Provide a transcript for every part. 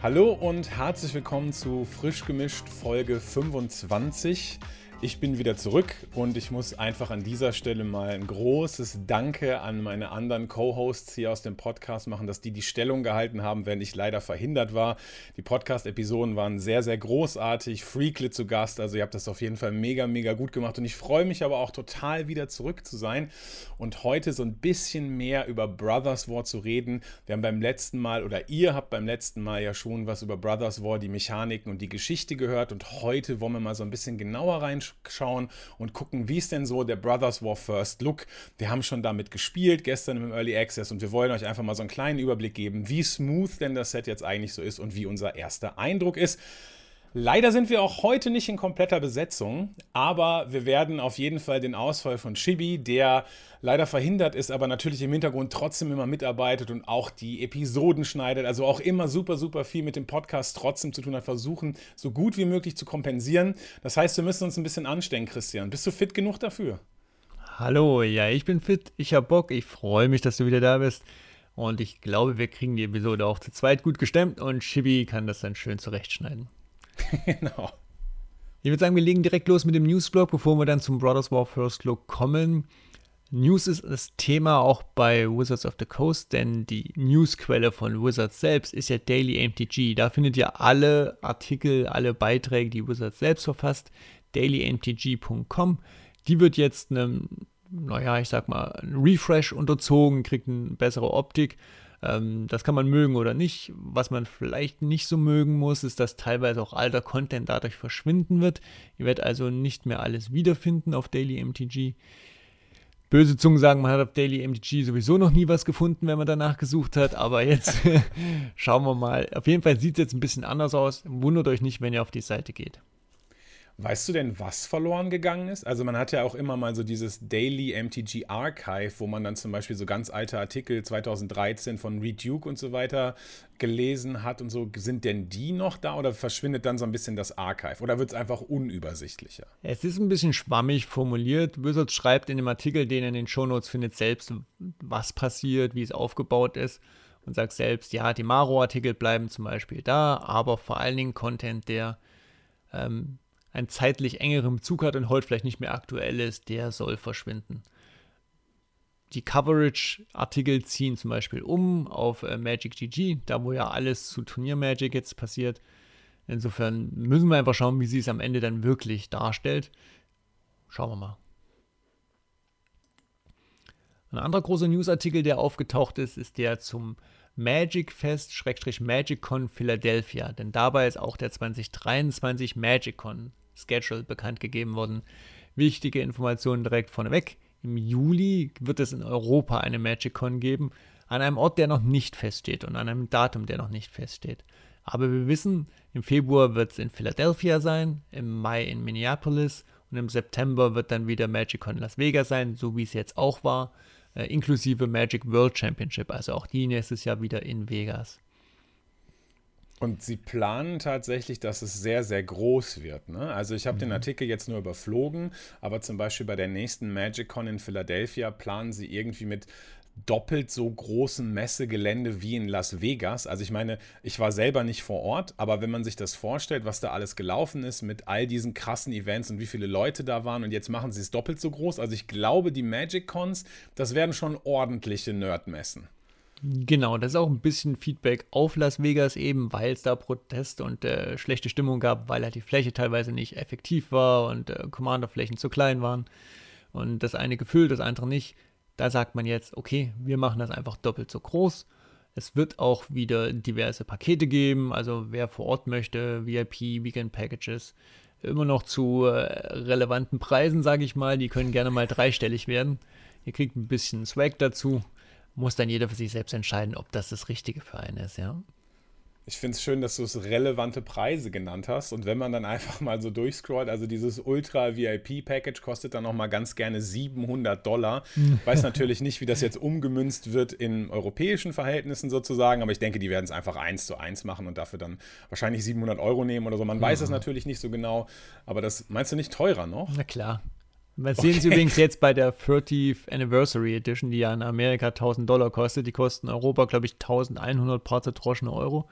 Hallo und herzlich willkommen zu Frisch gemischt Folge 25. Ich bin wieder zurück und ich muss einfach an dieser Stelle mal ein großes Danke an meine anderen Co-Hosts hier aus dem Podcast machen, dass die die Stellung gehalten haben, während ich leider verhindert war. Die Podcast-Episoden waren sehr, sehr großartig. Freaklit zu Gast, also ihr habt das auf jeden Fall mega, mega gut gemacht und ich freue mich aber auch total wieder zurück zu sein und heute so ein bisschen mehr über Brothers War zu reden. Wir haben beim letzten Mal oder ihr habt beim letzten Mal ja schon was über Brothers War, die Mechaniken und die Geschichte gehört und heute wollen wir mal so ein bisschen genauer reinschauen schauen und gucken, wie ist denn so der Brothers War First Look. Wir haben schon damit gespielt, gestern im Early Access und wir wollen euch einfach mal so einen kleinen Überblick geben, wie smooth denn das Set jetzt eigentlich so ist und wie unser erster Eindruck ist. Leider sind wir auch heute nicht in kompletter Besetzung, aber wir werden auf jeden Fall den Ausfall von Chibi, der leider verhindert ist, aber natürlich im Hintergrund trotzdem immer mitarbeitet und auch die Episoden schneidet, also auch immer super, super viel mit dem Podcast trotzdem zu tun hat, versuchen, so gut wie möglich zu kompensieren. Das heißt, wir müssen uns ein bisschen anstrengen, Christian. Bist du fit genug dafür? Hallo, ja, ich bin fit, ich hab Bock, ich freue mich, dass du wieder da bist. Und ich glaube, wir kriegen die Episode auch zu zweit gut gestemmt und Chibi kann das dann schön zurechtschneiden. genau. Ich würde sagen, wir legen direkt los mit dem Newsblog, bevor wir dann zum Brothers War First Look kommen. News ist das Thema auch bei Wizards of the Coast, denn die Newsquelle von Wizards selbst ist ja Daily MTG. Da findet ihr alle Artikel, alle Beiträge, die Wizards selbst verfasst, dailymtg.com. Die wird jetzt einem, naja, ich sag mal, ein Refresh unterzogen, kriegt eine bessere Optik ähm, das kann man mögen oder nicht. Was man vielleicht nicht so mögen muss, ist, dass teilweise auch alter Content dadurch verschwinden wird. Ihr werdet also nicht mehr alles wiederfinden auf Daily MTG. Böse Zungen sagen, man hat auf Daily MTG sowieso noch nie was gefunden, wenn man danach gesucht hat. Aber jetzt schauen wir mal. Auf jeden Fall sieht es jetzt ein bisschen anders aus. Wundert euch nicht, wenn ihr auf die Seite geht. Weißt du denn, was verloren gegangen ist? Also man hat ja auch immer mal so dieses Daily MTG Archive, wo man dann zum Beispiel so ganz alte Artikel 2013 von Reed Duke und so weiter gelesen hat und so. Sind denn die noch da oder verschwindet dann so ein bisschen das Archive? Oder wird es einfach unübersichtlicher? Es ist ein bisschen schwammig formuliert. Wizards schreibt in dem Artikel, den ihr in den Shownotes findet, selbst, was passiert, wie es aufgebaut ist und sagt selbst, ja, die Maro-Artikel bleiben zum Beispiel da, aber vor allen Dingen Content, der ähm, einen zeitlich engeren Bezug hat und heute vielleicht nicht mehr aktuell ist, der soll verschwinden. Die Coverage-Artikel ziehen zum Beispiel um auf äh, Magic GG, da wo ja alles zu Turnier Magic jetzt passiert. Insofern müssen wir einfach schauen, wie sie es am Ende dann wirklich darstellt. Schauen wir mal. Ein anderer großer Newsartikel, der aufgetaucht ist, ist der zum Magic Fest Magic Con Philadelphia. Denn dabei ist auch der 2023 Magic Con Schedule bekannt gegeben worden. Wichtige Informationen direkt vorneweg. Im Juli wird es in Europa eine MagicCon geben, an einem Ort, der noch nicht feststeht und an einem Datum, der noch nicht feststeht. Aber wir wissen, im Februar wird es in Philadelphia sein, im Mai in Minneapolis und im September wird dann wieder MagicCon Las Vegas sein, so wie es jetzt auch war, inklusive Magic World Championship, also auch die nächstes Jahr wieder in Vegas. Und sie planen tatsächlich, dass es sehr, sehr groß wird. Ne? Also ich habe mhm. den Artikel jetzt nur überflogen, aber zum Beispiel bei der nächsten MagicCon in Philadelphia planen sie irgendwie mit doppelt so großem Messegelände wie in Las Vegas. Also ich meine, ich war selber nicht vor Ort, aber wenn man sich das vorstellt, was da alles gelaufen ist mit all diesen krassen Events und wie viele Leute da waren und jetzt machen sie es doppelt so groß. Also ich glaube, die Magic Cons, das werden schon ordentliche Nerdmessen. Genau, das ist auch ein bisschen Feedback auf Las Vegas eben, weil es da Proteste und äh, schlechte Stimmung gab, weil halt die Fläche teilweise nicht effektiv war und äh, Commander-Flächen zu klein waren und das eine gefüllt, das andere nicht. Da sagt man jetzt, okay, wir machen das einfach doppelt so groß. Es wird auch wieder diverse Pakete geben, also wer vor Ort möchte, VIP, Weekend Packages, immer noch zu äh, relevanten Preisen, sage ich mal, die können gerne mal dreistellig werden. Ihr kriegt ein bisschen Swag dazu muss dann jeder für sich selbst entscheiden, ob das das Richtige für einen ist, ja. Ich finde es schön, dass du es relevante Preise genannt hast. Und wenn man dann einfach mal so durchscrollt, also dieses Ultra-VIP-Package kostet dann nochmal ganz gerne 700 Dollar. Ich weiß natürlich nicht, wie das jetzt umgemünzt wird in europäischen Verhältnissen sozusagen, aber ich denke, die werden es einfach eins zu eins machen und dafür dann wahrscheinlich 700 Euro nehmen oder so. Man weiß es natürlich nicht so genau, aber das meinst du nicht teurer noch? Na klar. Okay. sehen Sie übrigens jetzt bei der 30th Anniversary Edition, die ja in Amerika 1000 Dollar kostet. Die kosten in Europa, glaube ich, 1100 paar zerdroschene Euro.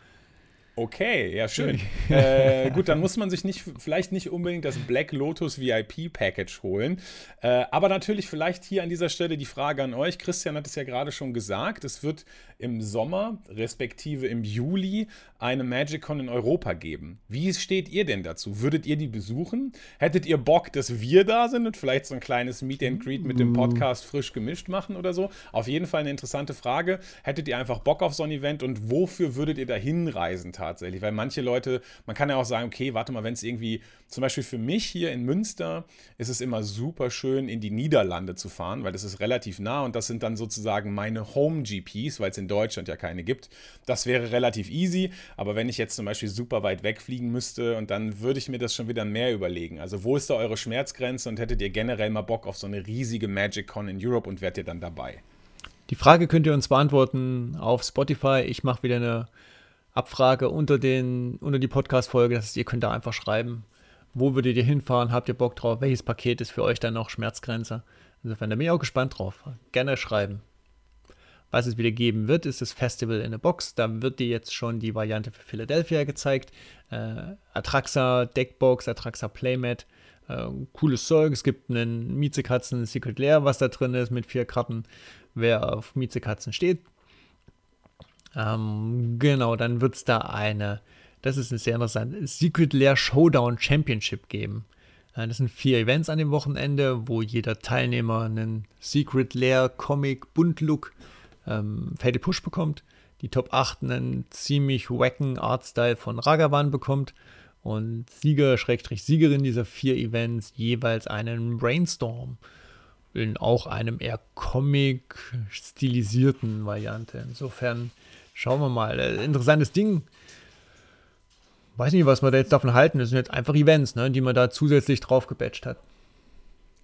Okay, ja, schön. äh, gut, dann muss man sich nicht, vielleicht nicht unbedingt das Black Lotus VIP Package holen. Äh, aber natürlich vielleicht hier an dieser Stelle die Frage an euch. Christian hat es ja gerade schon gesagt. Es wird im Sommer, respektive im Juli, eine MagicCon in Europa geben. Wie steht ihr denn dazu? Würdet ihr die besuchen? Hättet ihr Bock, dass wir da sind und vielleicht so ein kleines Meet and Greet mit dem Podcast frisch gemischt machen oder so? Auf jeden Fall eine interessante Frage. Hättet ihr einfach Bock auf so ein Event und wofür würdet ihr da hinreisen tatsächlich, weil manche Leute, man kann ja auch sagen, okay, warte mal, wenn es irgendwie, zum Beispiel für mich hier in Münster ist es immer super schön, in die Niederlande zu fahren, weil das ist relativ nah und das sind dann sozusagen meine Home-GPs, weil es in Deutschland ja keine gibt. Das wäre relativ easy, aber wenn ich jetzt zum Beispiel super weit wegfliegen müsste und dann würde ich mir das schon wieder mehr überlegen. Also wo ist da eure Schmerzgrenze und hättet ihr generell mal Bock auf so eine riesige Magic Con in Europe und wärt ihr dann dabei? Die Frage könnt ihr uns beantworten auf Spotify. Ich mache wieder eine Abfrage unter, den, unter die Podcast-Folge. Das heißt, ihr könnt da einfach schreiben, wo würdet ihr hinfahren, habt ihr Bock drauf, welches Paket ist für euch dann noch Schmerzgrenze. Insofern, bin ich auch gespannt drauf. Gerne schreiben. Was es wieder geben wird, ist das Festival in a Box. Da wird dir jetzt schon die Variante für Philadelphia gezeigt. Äh, Atraxa Deckbox, Atraxa Playmat. Äh, cooles Zeug. Es gibt einen Miezekatzen Secret Lair, was da drin ist, mit vier Karten. Wer auf Miezekatzen steht, ähm, genau, dann wird es da eine, das ist sehr interessant, Secret Lair Showdown Championship geben. Äh, das sind vier Events an dem Wochenende, wo jeder Teilnehmer einen Secret Lair Comic Buntlook ähm, Fatal Push bekommt. Die Top 8 einen ziemlich wacken Artstyle von Ragavan bekommt. Und Sieger, Schrägstrich Siegerin dieser vier Events jeweils einen Brainstorm in auch einem eher Comic-stilisierten Variante. Insofern Schauen wir mal. Äh, interessantes Ding. Weiß nicht, was wir da jetzt davon halten. Das sind jetzt einfach Events, ne, die man da zusätzlich drauf gebatcht hat.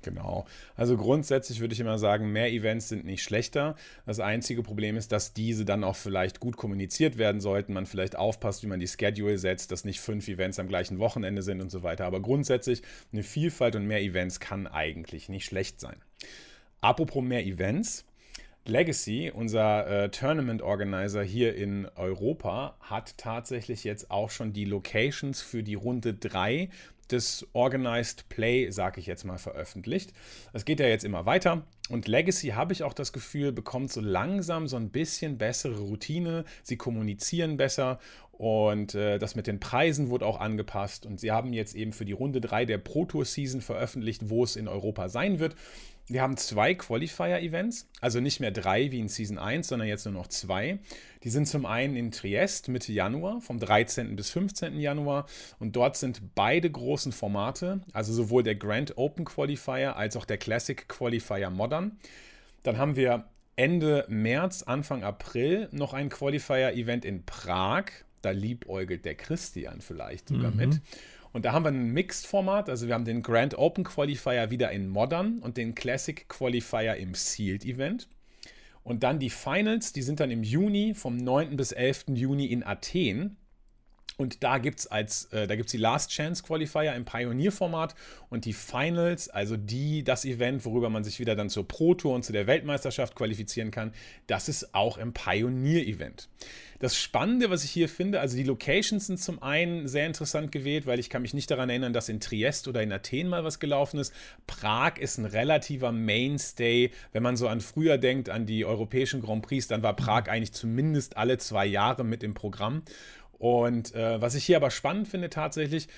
Genau. Also grundsätzlich würde ich immer sagen, mehr Events sind nicht schlechter. Das einzige Problem ist, dass diese dann auch vielleicht gut kommuniziert werden sollten. Man vielleicht aufpasst, wie man die Schedule setzt, dass nicht fünf Events am gleichen Wochenende sind und so weiter. Aber grundsätzlich eine Vielfalt und mehr Events kann eigentlich nicht schlecht sein. Apropos mehr Events. Legacy, unser äh, Tournament Organizer hier in Europa, hat tatsächlich jetzt auch schon die Locations für die Runde 3 des Organized Play, sage ich jetzt mal, veröffentlicht. Es geht ja jetzt immer weiter und Legacy, habe ich auch das Gefühl, bekommt so langsam so ein bisschen bessere Routine. Sie kommunizieren besser und äh, das mit den Preisen wurde auch angepasst und sie haben jetzt eben für die Runde 3 der Pro Tour Season veröffentlicht, wo es in Europa sein wird. Wir haben zwei Qualifier-Events, also nicht mehr drei wie in Season 1, sondern jetzt nur noch zwei. Die sind zum einen in Triest Mitte Januar, vom 13. bis 15. Januar. Und dort sind beide großen Formate, also sowohl der Grand Open Qualifier als auch der Classic Qualifier Modern. Dann haben wir Ende März, Anfang April noch ein Qualifier-Event in Prag. Da liebäugelt der Christian vielleicht sogar mhm. mit. Und da haben wir ein Mixed-Format, also wir haben den Grand Open Qualifier wieder in Modern und den Classic Qualifier im Sealed Event. Und dann die Finals, die sind dann im Juni, vom 9. bis 11. Juni in Athen. Und da gibt es äh, die Last Chance Qualifier im Pioneer-Format und die Finals, also die, das Event, worüber man sich wieder dann zur Pro Tour und zu der Weltmeisterschaft qualifizieren kann, das ist auch im Pioneer-Event. Das Spannende, was ich hier finde, also die Locations sind zum einen sehr interessant gewählt, weil ich kann mich nicht daran erinnern, dass in Triest oder in Athen mal was gelaufen ist. Prag ist ein relativer Mainstay. Wenn man so an früher denkt, an die europäischen Grand Prix, dann war Prag eigentlich zumindest alle zwei Jahre mit im Programm. Und äh, was ich hier aber spannend finde tatsächlich,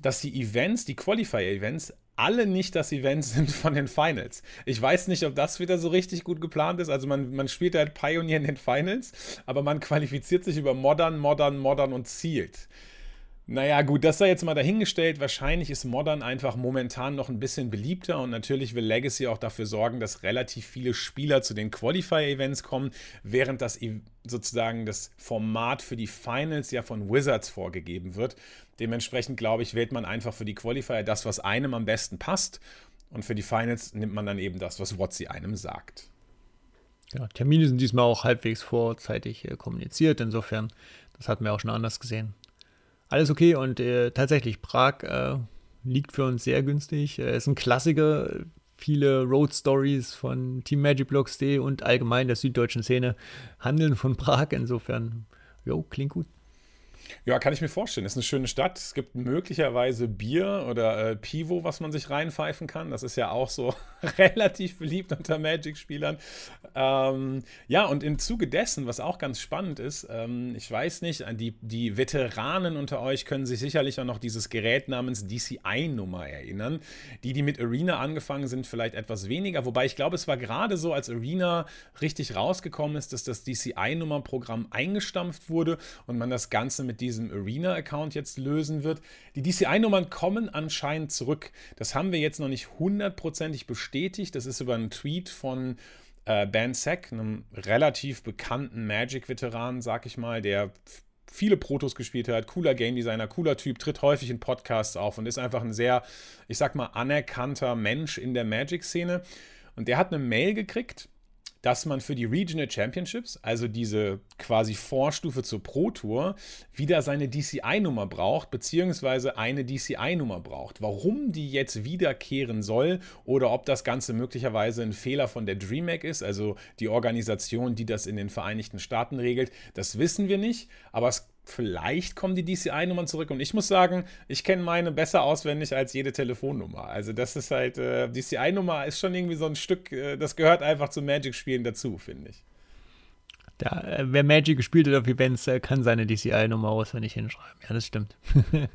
dass die Events, die Qualifier-Events, alle nicht das Event sind von den Finals. Ich weiß nicht, ob das wieder so richtig gut geplant ist. Also man, man spielt halt Pioneer in den Finals, aber man qualifiziert sich über Modern, Modern, Modern und zielt. Naja, gut, das sei jetzt mal dahingestellt. Wahrscheinlich ist Modern einfach momentan noch ein bisschen beliebter und natürlich will Legacy auch dafür sorgen, dass relativ viele Spieler zu den Qualifier-Events kommen, während das e- sozusagen das Format für die Finals ja von Wizards vorgegeben wird. Dementsprechend glaube ich, wählt man einfach für die Qualifier das, was einem am besten passt und für die Finals nimmt man dann eben das, was WotC einem sagt. Ja, Termine sind diesmal auch halbwegs vorzeitig äh, kommuniziert, insofern, das hatten wir auch schon anders gesehen. Alles okay und äh, tatsächlich, Prag äh, liegt für uns sehr günstig. Äh, ist ein Klassiker. Viele Road Stories von Team Magic Blocks D und allgemein der süddeutschen Szene handeln von Prag. Insofern, jo, klingt gut. Ja, kann ich mir vorstellen. Ist eine schöne Stadt. Es gibt möglicherweise Bier oder äh, Pivo, was man sich reinpfeifen kann. Das ist ja auch so relativ beliebt unter Magic-Spielern. Ähm, ja, und im Zuge dessen, was auch ganz spannend ist, ähm, ich weiß nicht, die, die Veteranen unter euch können sich sicherlich auch noch dieses Gerät namens DCI-Nummer erinnern. Die, die mit Arena angefangen sind, vielleicht etwas weniger. Wobei ich glaube, es war gerade so, als Arena richtig rausgekommen ist, dass das DCI-Nummer-Programm eingestampft wurde und man das Ganze mit diesem Arena-Account jetzt lösen wird. Die DCI-Nummern kommen anscheinend zurück. Das haben wir jetzt noch nicht hundertprozentig bestätigt. Das ist über einen Tweet von äh, Ben Sack, einem relativ bekannten Magic-Veteran, sag ich mal, der viele Protos gespielt hat, cooler Game Designer, cooler Typ, tritt häufig in Podcasts auf und ist einfach ein sehr, ich sag mal, anerkannter Mensch in der Magic-Szene. Und der hat eine Mail gekriegt dass man für die Regional Championships, also diese quasi Vorstufe zur Pro Tour, wieder seine DCI-Nummer braucht, beziehungsweise eine DCI-Nummer braucht. Warum die jetzt wiederkehren soll oder ob das Ganze möglicherweise ein Fehler von der DreamHack ist, also die Organisation, die das in den Vereinigten Staaten regelt, das wissen wir nicht, aber es vielleicht kommen die DCI-Nummern zurück. Und ich muss sagen, ich kenne meine besser auswendig als jede Telefonnummer. Also das ist halt, äh, DCI-Nummer ist schon irgendwie so ein Stück, äh, das gehört einfach zu Magic-Spielen dazu, finde ich. Ja, äh, wer Magic gespielt hat auf Events, äh, kann seine DCI-Nummer auswendig hinschreiben. Ja, das stimmt.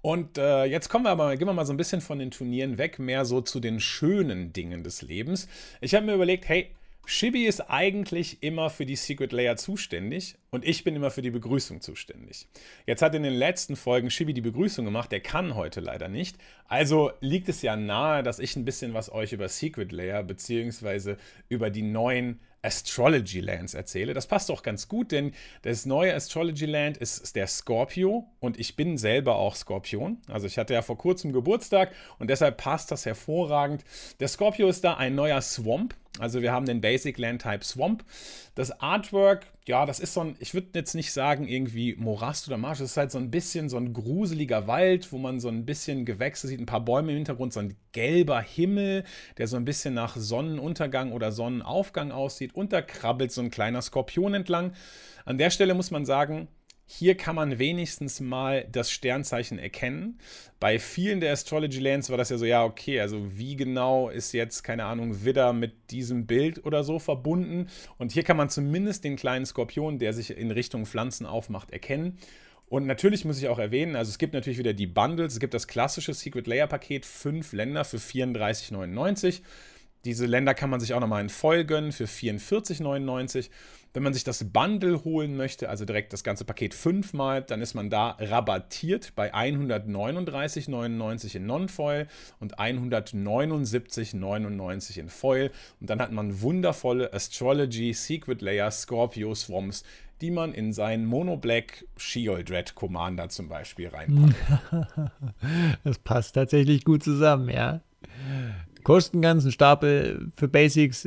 Und äh, jetzt kommen wir aber, gehen wir mal so ein bisschen von den Turnieren weg, mehr so zu den schönen Dingen des Lebens. Ich habe mir überlegt, hey, Shibi ist eigentlich immer für die Secret Layer zuständig und ich bin immer für die Begrüßung zuständig. Jetzt hat in den letzten Folgen Shibi die Begrüßung gemacht, der kann heute leider nicht. Also liegt es ja nahe, dass ich ein bisschen was euch über Secret Layer bzw. über die neuen Astrology Lands erzähle. Das passt auch ganz gut, denn das neue Astrology Land ist der Scorpio und ich bin selber auch Skorpion. Also ich hatte ja vor kurzem Geburtstag und deshalb passt das hervorragend. Der Scorpio ist da ein neuer Swamp. Also wir haben den Basic Land Type Swamp. Das Artwork, ja, das ist so ein, ich würde jetzt nicht sagen irgendwie Morast oder Marsch, das ist halt so ein bisschen so ein gruseliger Wald, wo man so ein bisschen Gewächse sieht, ein paar Bäume im Hintergrund, so ein gelber Himmel, der so ein bisschen nach Sonnenuntergang oder Sonnenaufgang aussieht und da krabbelt so ein kleiner Skorpion entlang. An der Stelle muss man sagen, hier kann man wenigstens mal das Sternzeichen erkennen. Bei vielen der Astrology Lands war das ja so, ja, okay, also wie genau ist jetzt, keine Ahnung, Widder mit diesem Bild oder so verbunden? Und hier kann man zumindest den kleinen Skorpion, der sich in Richtung Pflanzen aufmacht, erkennen. Und natürlich muss ich auch erwähnen, also es gibt natürlich wieder die Bundles, es gibt das klassische Secret Layer Paket, fünf Länder für 34,99. Diese Länder kann man sich auch nochmal in voll gönnen für 44,99. Wenn man sich das Bundle holen möchte, also direkt das ganze Paket fünfmal, dann ist man da rabattiert bei 139,99 in Non-Foil und 179,99 in Foil. Und dann hat man wundervolle Astrology Secret Layer Scorpio Swamps, die man in seinen Mono Black Shield Red Commander zum Beispiel reinpackt. Das passt tatsächlich gut zusammen, ja. Kosten ganzen Stapel für Basics.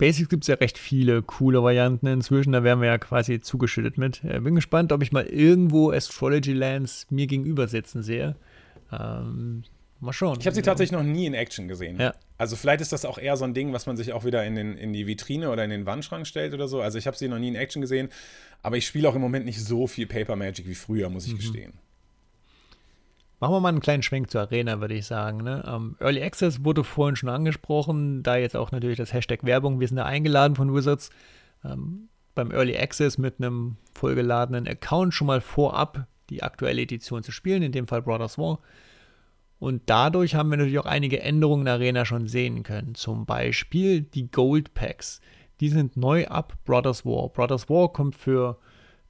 Basics gibt es ja recht viele coole Varianten inzwischen. Da wären wir ja quasi zugeschüttet mit. Äh, bin gespannt, ob ich mal irgendwo Astrology Lands mir gegenüber sitzen sehe. Ähm, mal schauen. Ich habe sie tatsächlich noch nie in Action gesehen. Ja. Also vielleicht ist das auch eher so ein Ding, was man sich auch wieder in, den, in die Vitrine oder in den Wandschrank stellt oder so. Also ich habe sie noch nie in Action gesehen. Aber ich spiele auch im Moment nicht so viel Paper Magic wie früher, muss ich mhm. gestehen. Machen wir mal einen kleinen Schwenk zur Arena, würde ich sagen. Ne? Um, Early Access wurde vorhin schon angesprochen, da jetzt auch natürlich das Hashtag Werbung. Wir sind da eingeladen von Wizards, ähm, beim Early Access mit einem vollgeladenen Account schon mal vorab die aktuelle Edition zu spielen, in dem Fall Brothers War. Und dadurch haben wir natürlich auch einige Änderungen in der Arena schon sehen können. Zum Beispiel die Gold Packs. Die sind neu ab Brothers War. Brothers War kommt für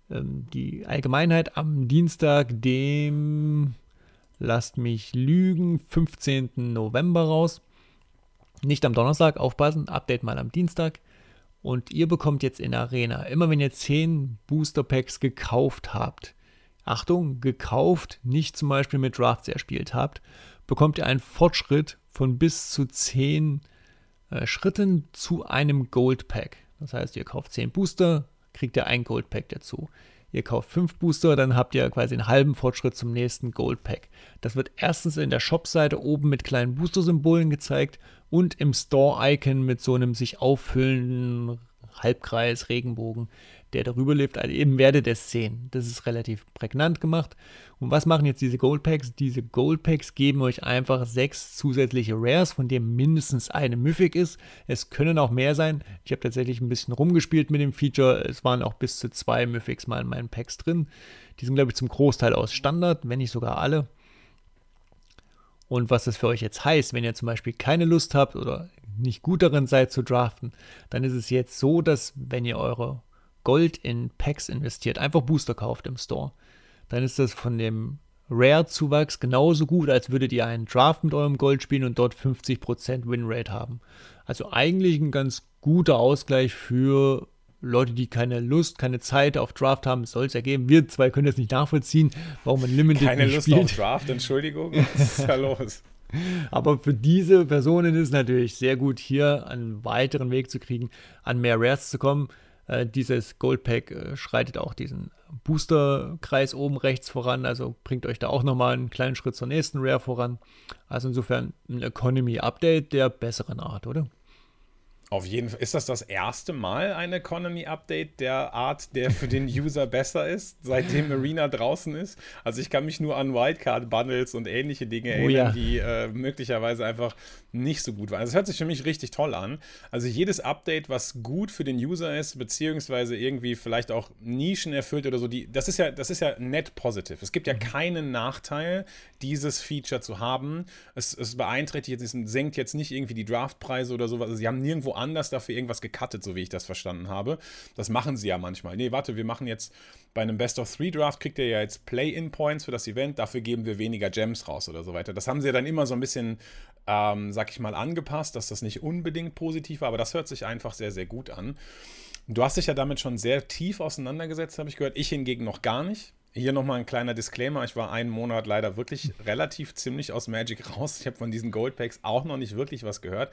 ähm, die Allgemeinheit am Dienstag, dem lasst mich lügen, 15. November raus. Nicht am Donnerstag, aufpassen, Update mal am Dienstag. Und ihr bekommt jetzt in Arena, immer wenn ihr 10 Booster Packs gekauft habt, Achtung, gekauft, nicht zum Beispiel mit Drafts erspielt habt, bekommt ihr einen Fortschritt von bis zu 10 äh, Schritten zu einem Gold Pack. Das heißt, ihr kauft 10 Booster, kriegt ihr ein Gold Pack dazu. Ihr kauft 5 Booster, dann habt ihr quasi einen halben Fortschritt zum nächsten Gold Pack. Das wird erstens in der Shop-Seite oben mit kleinen Booster-Symbolen gezeigt und im Store-Icon mit so einem sich auffüllenden Halbkreis, Regenbogen. Der darüber lebt. Also eben werdet ihr es sehen. Das ist relativ prägnant gemacht. Und was machen jetzt diese Gold Packs? Diese Gold Packs geben euch einfach sechs zusätzliche Rares, von denen mindestens eine Mythic ist. Es können auch mehr sein. Ich habe tatsächlich ein bisschen rumgespielt mit dem Feature. Es waren auch bis zu zwei Mythics mal in meinen Packs drin. Die sind, glaube ich, zum Großteil aus Standard, wenn nicht sogar alle. Und was das für euch jetzt heißt, wenn ihr zum Beispiel keine Lust habt oder nicht gut darin seid zu draften, dann ist es jetzt so, dass wenn ihr eure Gold in Packs investiert, einfach Booster kauft im Store, dann ist das von dem Rare-Zuwachs genauso gut, als würdet ihr einen Draft mit eurem Gold spielen und dort 50% Winrate haben. Also eigentlich ein ganz guter Ausgleich für Leute, die keine Lust, keine Zeit auf Draft haben, soll es ergeben. Wir zwei können das nicht nachvollziehen, warum man Limited keine nicht Lust spielt. auf Draft, Entschuldigung, was ist da los? Aber für diese Personen ist es natürlich sehr gut, hier einen weiteren Weg zu kriegen, an mehr Rares zu kommen. Äh, dieses Gold Pack äh, schreitet auch diesen Booster-Kreis oben rechts voran, also bringt euch da auch nochmal einen kleinen Schritt zur nächsten Rare voran. Also insofern ein Economy-Update der besseren Art, oder? Auf jeden Fall. Ist das das erste Mal ein Economy-Update der Art, der für den User besser ist, seitdem Arena draußen ist? Also ich kann mich nur an Wildcard-Bundles und ähnliche Dinge oh, erinnern, ja. die äh, möglicherweise einfach nicht so gut waren. Also es hört sich für mich richtig toll an. Also jedes Update, was gut für den User ist, beziehungsweise irgendwie vielleicht auch Nischen erfüllt oder so, die, das ist ja, das ist ja net positive. Es gibt ja mhm. keinen Nachteil, dieses Feature zu haben. Es, es beeinträchtigt, es senkt jetzt nicht irgendwie die Draftpreise oder sowas. Also sie haben nirgendwo anders dafür irgendwas gecuttet, so wie ich das verstanden habe. Das machen sie ja manchmal. Nee, warte, wir machen jetzt bei einem Best of Three Draft, kriegt ihr ja jetzt Play-In-Points für das Event, dafür geben wir weniger Gems raus oder so weiter. Das haben sie ja dann immer so ein bisschen, ähm, sag ich mal, angepasst, dass das nicht unbedingt positiv war, aber das hört sich einfach sehr, sehr gut an. Du hast dich ja damit schon sehr tief auseinandergesetzt, habe ich gehört. Ich hingegen noch gar nicht. Hier nochmal ein kleiner Disclaimer. Ich war einen Monat leider wirklich relativ ziemlich aus Magic raus. Ich habe von diesen Gold Packs auch noch nicht wirklich was gehört.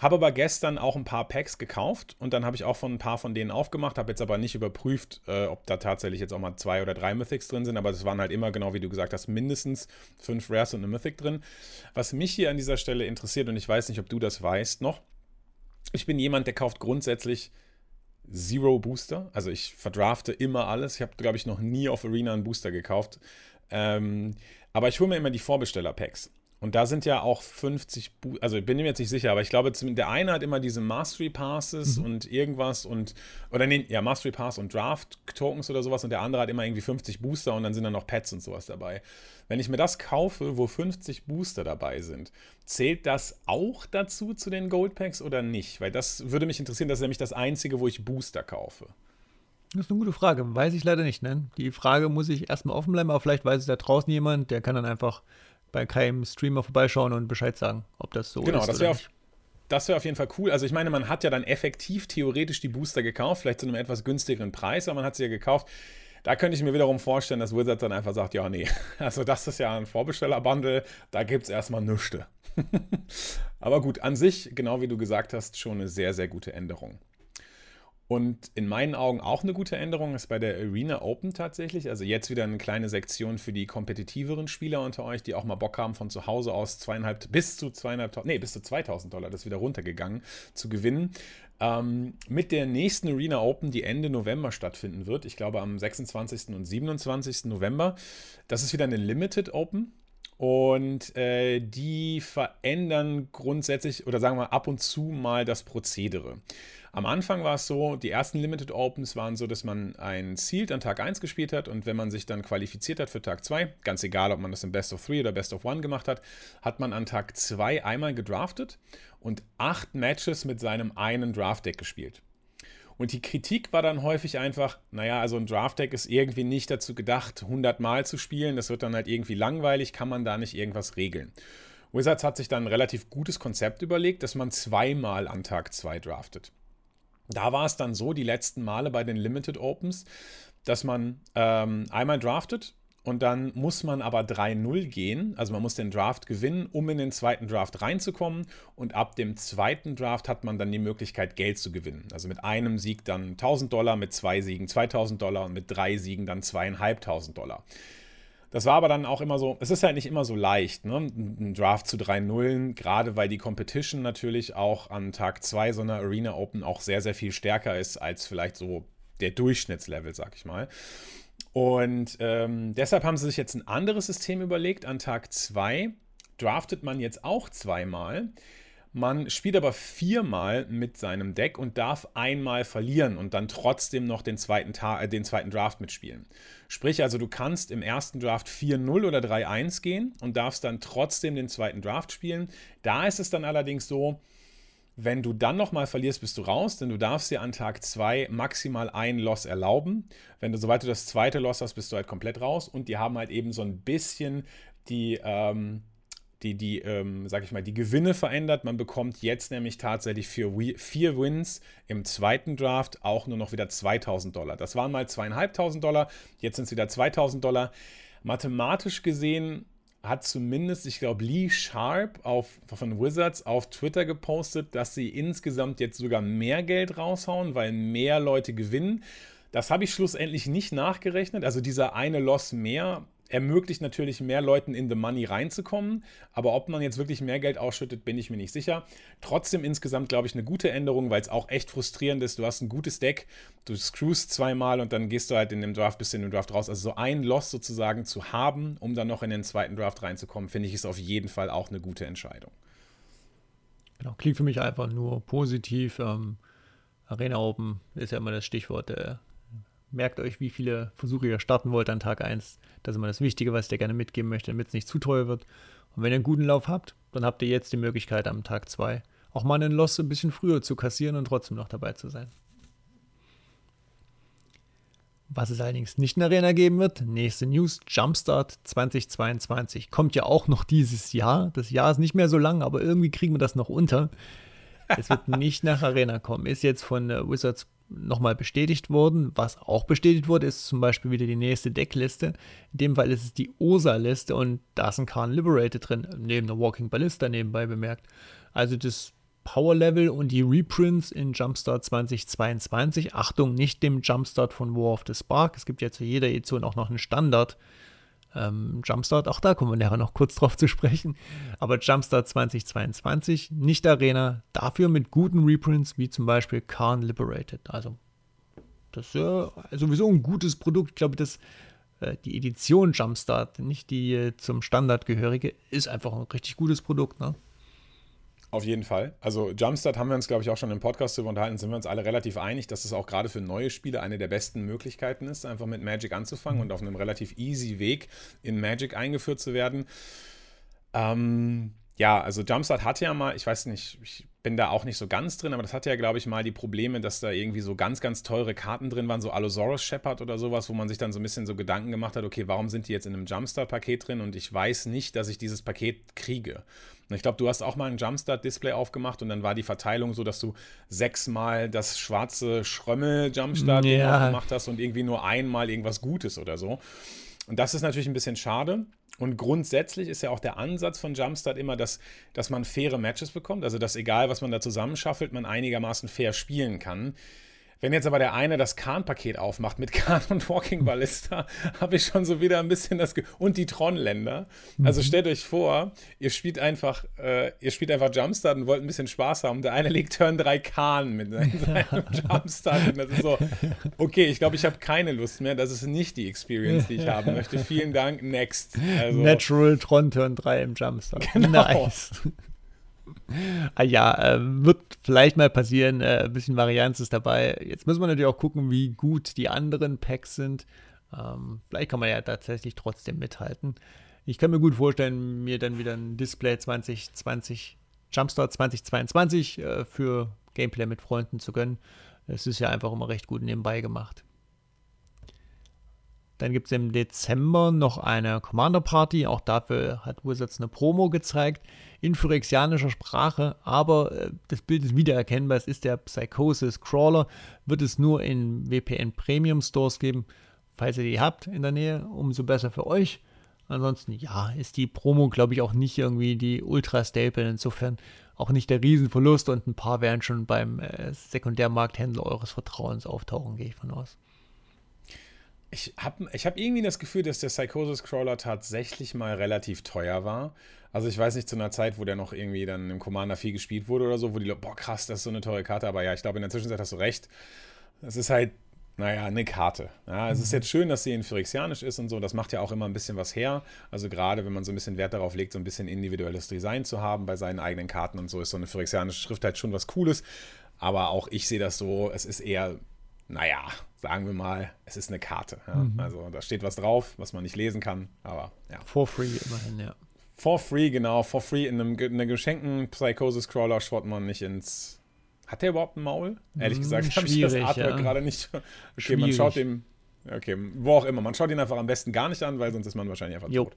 Habe aber gestern auch ein paar Packs gekauft und dann habe ich auch von ein paar von denen aufgemacht, habe jetzt aber nicht überprüft, äh, ob da tatsächlich jetzt auch mal zwei oder drei Mythics drin sind, aber es waren halt immer, genau wie du gesagt hast, mindestens fünf Rares und eine Mythic drin. Was mich hier an dieser Stelle interessiert, und ich weiß nicht, ob du das weißt noch, ich bin jemand, der kauft grundsätzlich Zero Booster. Also ich verdrafte immer alles. Ich habe, glaube ich, noch nie auf Arena einen Booster gekauft. Ähm, aber ich hole mir immer die Vorbesteller-Packs. Und da sind ja auch 50, Bu also ich bin mir jetzt nicht sicher, aber ich glaube, der eine hat immer diese Mastery Passes mhm. und irgendwas und, oder nee, ja, Mastery Pass und Draft Tokens oder sowas und der andere hat immer irgendwie 50 Booster und dann sind da noch Pets und sowas dabei. Wenn ich mir das kaufe, wo 50 Booster dabei sind, zählt das auch dazu zu den Gold Packs oder nicht? Weil das würde mich interessieren, das ist nämlich das einzige, wo ich Booster kaufe. Das ist eine gute Frage. Weiß ich leider nicht. Ne? Die Frage muss ich erstmal offen bleiben, aber vielleicht weiß es da draußen jemand, der kann dann einfach bei keinem Streamer vorbeischauen und Bescheid sagen, ob das so genau, ist. Genau, das wäre auf, das wär auf jeden Fall cool. Also ich meine, man hat ja dann effektiv theoretisch die Booster gekauft, vielleicht zu einem etwas günstigeren Preis, aber man hat sie ja gekauft. Da könnte ich mir wiederum vorstellen, dass Wizard dann einfach sagt, ja, nee, also das ist ja ein Vorbesteller-Bundle, da gibt es erstmal nichts. aber gut, an sich, genau wie du gesagt hast, schon eine sehr, sehr gute Änderung. Und in meinen Augen auch eine gute Änderung ist bei der Arena Open tatsächlich. Also jetzt wieder eine kleine Sektion für die kompetitiveren Spieler unter euch, die auch mal Bock haben, von zu Hause aus zweieinhalb bis zu zweieinhalb, nee, bis zu 2000 Dollar, das ist wieder runtergegangen, zu gewinnen. Ähm, mit der nächsten Arena Open, die Ende November stattfinden wird. Ich glaube am 26. und 27. November. Das ist wieder eine Limited Open. Und äh, die verändern grundsätzlich oder sagen wir ab und zu mal das Prozedere. Am Anfang war es so, die ersten Limited Opens waren so, dass man ein Sealed an Tag 1 gespielt hat und wenn man sich dann qualifiziert hat für Tag 2, ganz egal, ob man das im Best of 3 oder Best of 1 gemacht hat, hat man an Tag 2 einmal gedraftet und acht Matches mit seinem einen Draft-Deck gespielt. Und die Kritik war dann häufig einfach, naja, also ein Draft-Deck ist irgendwie nicht dazu gedacht, 100 Mal zu spielen, das wird dann halt irgendwie langweilig, kann man da nicht irgendwas regeln. Wizards hat sich dann ein relativ gutes Konzept überlegt, dass man zweimal an Tag 2 draftet. Da war es dann so, die letzten Male bei den Limited Opens, dass man ähm, einmal draftet und dann muss man aber 3-0 gehen. Also man muss den Draft gewinnen, um in den zweiten Draft reinzukommen. Und ab dem zweiten Draft hat man dann die Möglichkeit, Geld zu gewinnen. Also mit einem Sieg dann 1000 Dollar, mit zwei Siegen 2000 Dollar und mit drei Siegen dann zweieinhalbtausend Dollar. Das war aber dann auch immer so, es ist halt nicht immer so leicht, ne? Ein Draft zu drei Nullen, gerade weil die Competition natürlich auch an Tag 2 so einer Arena Open auch sehr, sehr viel stärker ist als vielleicht so der Durchschnittslevel, sag ich mal. Und ähm, deshalb haben sie sich jetzt ein anderes System überlegt. An Tag 2 draftet man jetzt auch zweimal. Man spielt aber viermal mit seinem Deck und darf einmal verlieren und dann trotzdem noch den zweiten, Ta äh, den zweiten Draft mitspielen. Sprich also, du kannst im ersten Draft 4-0 oder 3-1 gehen und darfst dann trotzdem den zweiten Draft spielen. Da ist es dann allerdings so, wenn du dann nochmal verlierst, bist du raus, denn du darfst dir an Tag 2 maximal ein Loss erlauben. Wenn du, soweit du das zweite Loss hast, bist du halt komplett raus. Und die haben halt eben so ein bisschen die, ähm, die, die ähm, sag ich mal, die Gewinne verändert. Man bekommt jetzt nämlich tatsächlich für vier Wins im zweiten Draft auch nur noch wieder 2000 Dollar. Das waren mal zweieinhalbtausend Dollar, jetzt sind es wieder 2000 Dollar. Mathematisch gesehen hat zumindest, ich glaube, Lee Sharp auf, von Wizards auf Twitter gepostet, dass sie insgesamt jetzt sogar mehr Geld raushauen, weil mehr Leute gewinnen. Das habe ich schlussendlich nicht nachgerechnet. Also dieser eine Loss mehr ermöglicht natürlich mehr Leuten in the Money reinzukommen. Aber ob man jetzt wirklich mehr Geld ausschüttet, bin ich mir nicht sicher. Trotzdem insgesamt, glaube ich, eine gute Änderung, weil es auch echt frustrierend ist. Du hast ein gutes Deck, du screwst zweimal und dann gehst du halt in dem Draft, bist in dem Draft raus. Also so ein Loss sozusagen zu haben, um dann noch in den zweiten Draft reinzukommen, finde ich, ist auf jeden Fall auch eine gute Entscheidung. Genau, klingt für mich einfach nur positiv. Ähm, Arena Open ist ja immer das Stichwort. Äh, merkt euch, wie viele Versuche ihr starten wollt an Tag 1. Das ist immer das Wichtige, was ich dir gerne mitgeben möchte, damit es nicht zu teuer wird. Und wenn ihr einen guten Lauf habt, dann habt ihr jetzt die Möglichkeit am Tag 2 auch mal einen Loss ein bisschen früher zu kassieren und trotzdem noch dabei zu sein. Was es allerdings nicht in der Arena geben wird, nächste News, Jumpstart 2022. Kommt ja auch noch dieses Jahr. Das Jahr ist nicht mehr so lang, aber irgendwie kriegen wir das noch unter. Es wird nicht nach Arena kommen. Ist jetzt von äh, Wizards nochmal bestätigt worden. Was auch bestätigt wurde, ist zum Beispiel wieder die nächste Deckliste. In dem Fall ist es die OSA-Liste und da ist ein Khan Liberated drin, neben der Walking Ballista nebenbei bemerkt. Also das Power Level und die Reprints in Jumpstart 2022. Achtung, nicht dem Jumpstart von War of the Spark. Es gibt ja zu jeder Edition auch noch einen Standard ähm, Jumpstart, auch da kommen wir nachher noch kurz drauf zu sprechen. Aber Jumpstart 2022, nicht Arena, dafür mit guten Reprints wie zum Beispiel Khan Liberated. Also, das ist ja sowieso ein gutes Produkt. Ich glaube, das, äh, die Edition Jumpstart, nicht die äh, zum Standard gehörige, ist einfach ein richtig gutes Produkt. Ne? Auf jeden Fall. Also Jumpstart haben wir uns, glaube ich, auch schon im Podcast darüber unterhalten, sind wir uns alle relativ einig, dass es auch gerade für neue Spiele eine der besten Möglichkeiten ist, einfach mit Magic anzufangen und auf einem relativ easy Weg in Magic eingeführt zu werden. Ähm, ja, also Jumpstart hatte ja mal, ich weiß nicht, ich bin da auch nicht so ganz drin, aber das hatte ja, glaube ich, mal die Probleme, dass da irgendwie so ganz, ganz teure Karten drin waren, so Allosaurus Shepard oder sowas, wo man sich dann so ein bisschen so Gedanken gemacht hat, okay, warum sind die jetzt in einem Jumpstart-Paket drin und ich weiß nicht, dass ich dieses Paket kriege. Und ich glaube, du hast auch mal ein Jumpstart-Display aufgemacht und dann war die Verteilung so, dass du sechsmal das schwarze Schrömmel-Jumpstart ja. gemacht hast und irgendwie nur einmal irgendwas Gutes oder so. Und das ist natürlich ein bisschen schade. Und grundsätzlich ist ja auch der Ansatz von Jumpstart immer, dass, dass man faire Matches bekommt. Also, dass egal, was man da zusammenschaffelt, man einigermaßen fair spielen kann. Wenn jetzt aber der eine das Kahn-Paket aufmacht mit Kahn und Walking Ballista, habe ich schon so wieder ein bisschen das. Ge und die Tron-Länder. Also mhm. stellt euch vor, ihr spielt einfach, äh, ihr spielt einfach Jumpstart und wollt ein bisschen Spaß haben. Der eine legt Turn 3 Kahn mit seinem, seinem Jumpstart. Und das ist so, okay, ich glaube, ich habe keine Lust mehr. Das ist nicht die Experience, die ich haben möchte. Vielen Dank, next. Also, Natural Tron Turn 3 im Jumpstart. Genau. Nice ah ja, äh, wird vielleicht mal passieren. Äh, ein bisschen Varianz ist dabei. Jetzt müssen wir natürlich auch gucken, wie gut die anderen Packs sind. Ähm, vielleicht kann man ja tatsächlich trotzdem mithalten. Ich kann mir gut vorstellen, mir dann wieder ein Display 2020, Jumpstart 2022 äh, für Gameplay mit Freunden zu gönnen. Es ist ja einfach immer recht gut nebenbei gemacht. Dann gibt es im Dezember noch eine Commander Party. Auch dafür hat Wizards eine Promo gezeigt in phyrexianischer Sprache, aber äh, das Bild ist wiedererkennbar. Es ist der Psychosis Crawler. Wird es nur in WPN Premium Stores geben. Falls ihr die habt in der Nähe, umso besser für euch. Ansonsten, ja, ist die Promo, glaube ich, auch nicht irgendwie die Ultra-Staple. Insofern auch nicht der Riesenverlust und ein paar werden schon beim äh, Sekundärmarkthändler eures Vertrauens auftauchen, gehe ich von aus. Ich habe ich hab irgendwie das Gefühl, dass der Psychosis Crawler tatsächlich mal relativ teuer war. Also ich weiß nicht, zu einer Zeit, wo der noch irgendwie dann im Commander viel gespielt wurde oder so, wo die Leute, boah krass, das ist so eine teure Karte. Aber ja, ich glaube, in der Zwischenzeit hast du recht. Es ist halt Naja, eine Karte. Ja, es ist jetzt schön, dass sie in Phyrexianisch ist und so. Das macht ja auch immer ein bisschen was her. Also gerade wenn man so ein bisschen Wert darauf legt, so ein bisschen individuelles Design zu haben bei seinen eigenen Karten und so, ist so eine Phyrexianische Schrift halt schon was Cooles. Aber auch ich sehe das so, es ist eher, naja, sagen wir mal, es ist eine Karte. Ja? Mhm. Also da steht was drauf, was man nicht lesen kann, aber ja. For free immerhin, ja. For free, genau. For free in einem, in einem geschenkten Psychosis-Crawler schaut man nicht ins. Hat der überhaupt ein Maul? Ehrlich gesagt, habe ich das Artwork ja. gerade nicht. Okay, Schwierig. man schaut dem. Okay, wo auch immer. Man schaut ihn einfach am besten gar nicht an, weil sonst ist man wahrscheinlich einfach jo. tot.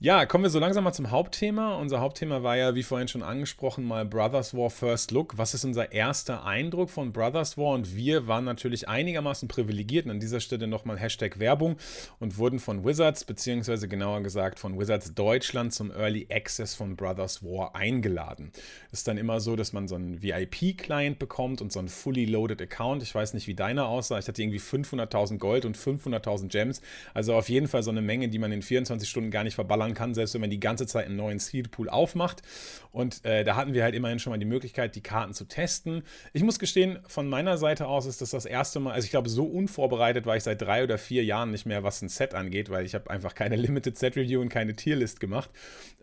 Ja, kommen wir so langsam mal zum Hauptthema. Unser Hauptthema war ja, wie vorhin schon angesprochen, mal Brothers War First Look. Was ist unser erster Eindruck von Brothers War? Und wir waren natürlich einigermaßen privilegiert. Und an dieser Stelle nochmal Hashtag Werbung und wurden von Wizards, beziehungsweise genauer gesagt von Wizards Deutschland zum Early Access von Brothers War eingeladen. Ist dann immer so, dass man so einen VIP-Client bekommt und so einen fully loaded Account. Ich weiß nicht, wie deiner aussah. Ich hatte irgendwie 500.000 Gold und 500.000 Gems. Also auf jeden Fall so eine Menge, die man in 24 Stunden gar nicht verballern fahren kann, selbst wenn man die ganze Zeit einen neuen Seedpool aufmacht. Und äh, da hatten wir halt immerhin schon mal die Möglichkeit, die Karten zu testen. Ich muss gestehen, von meiner Seite aus ist das das erste Mal, also ich glaube, so unvorbereitet war ich seit drei oder vier Jahren nicht mehr, was ein Set angeht, weil ich habe einfach keine Limited Set Review und keine Tierlist gemacht.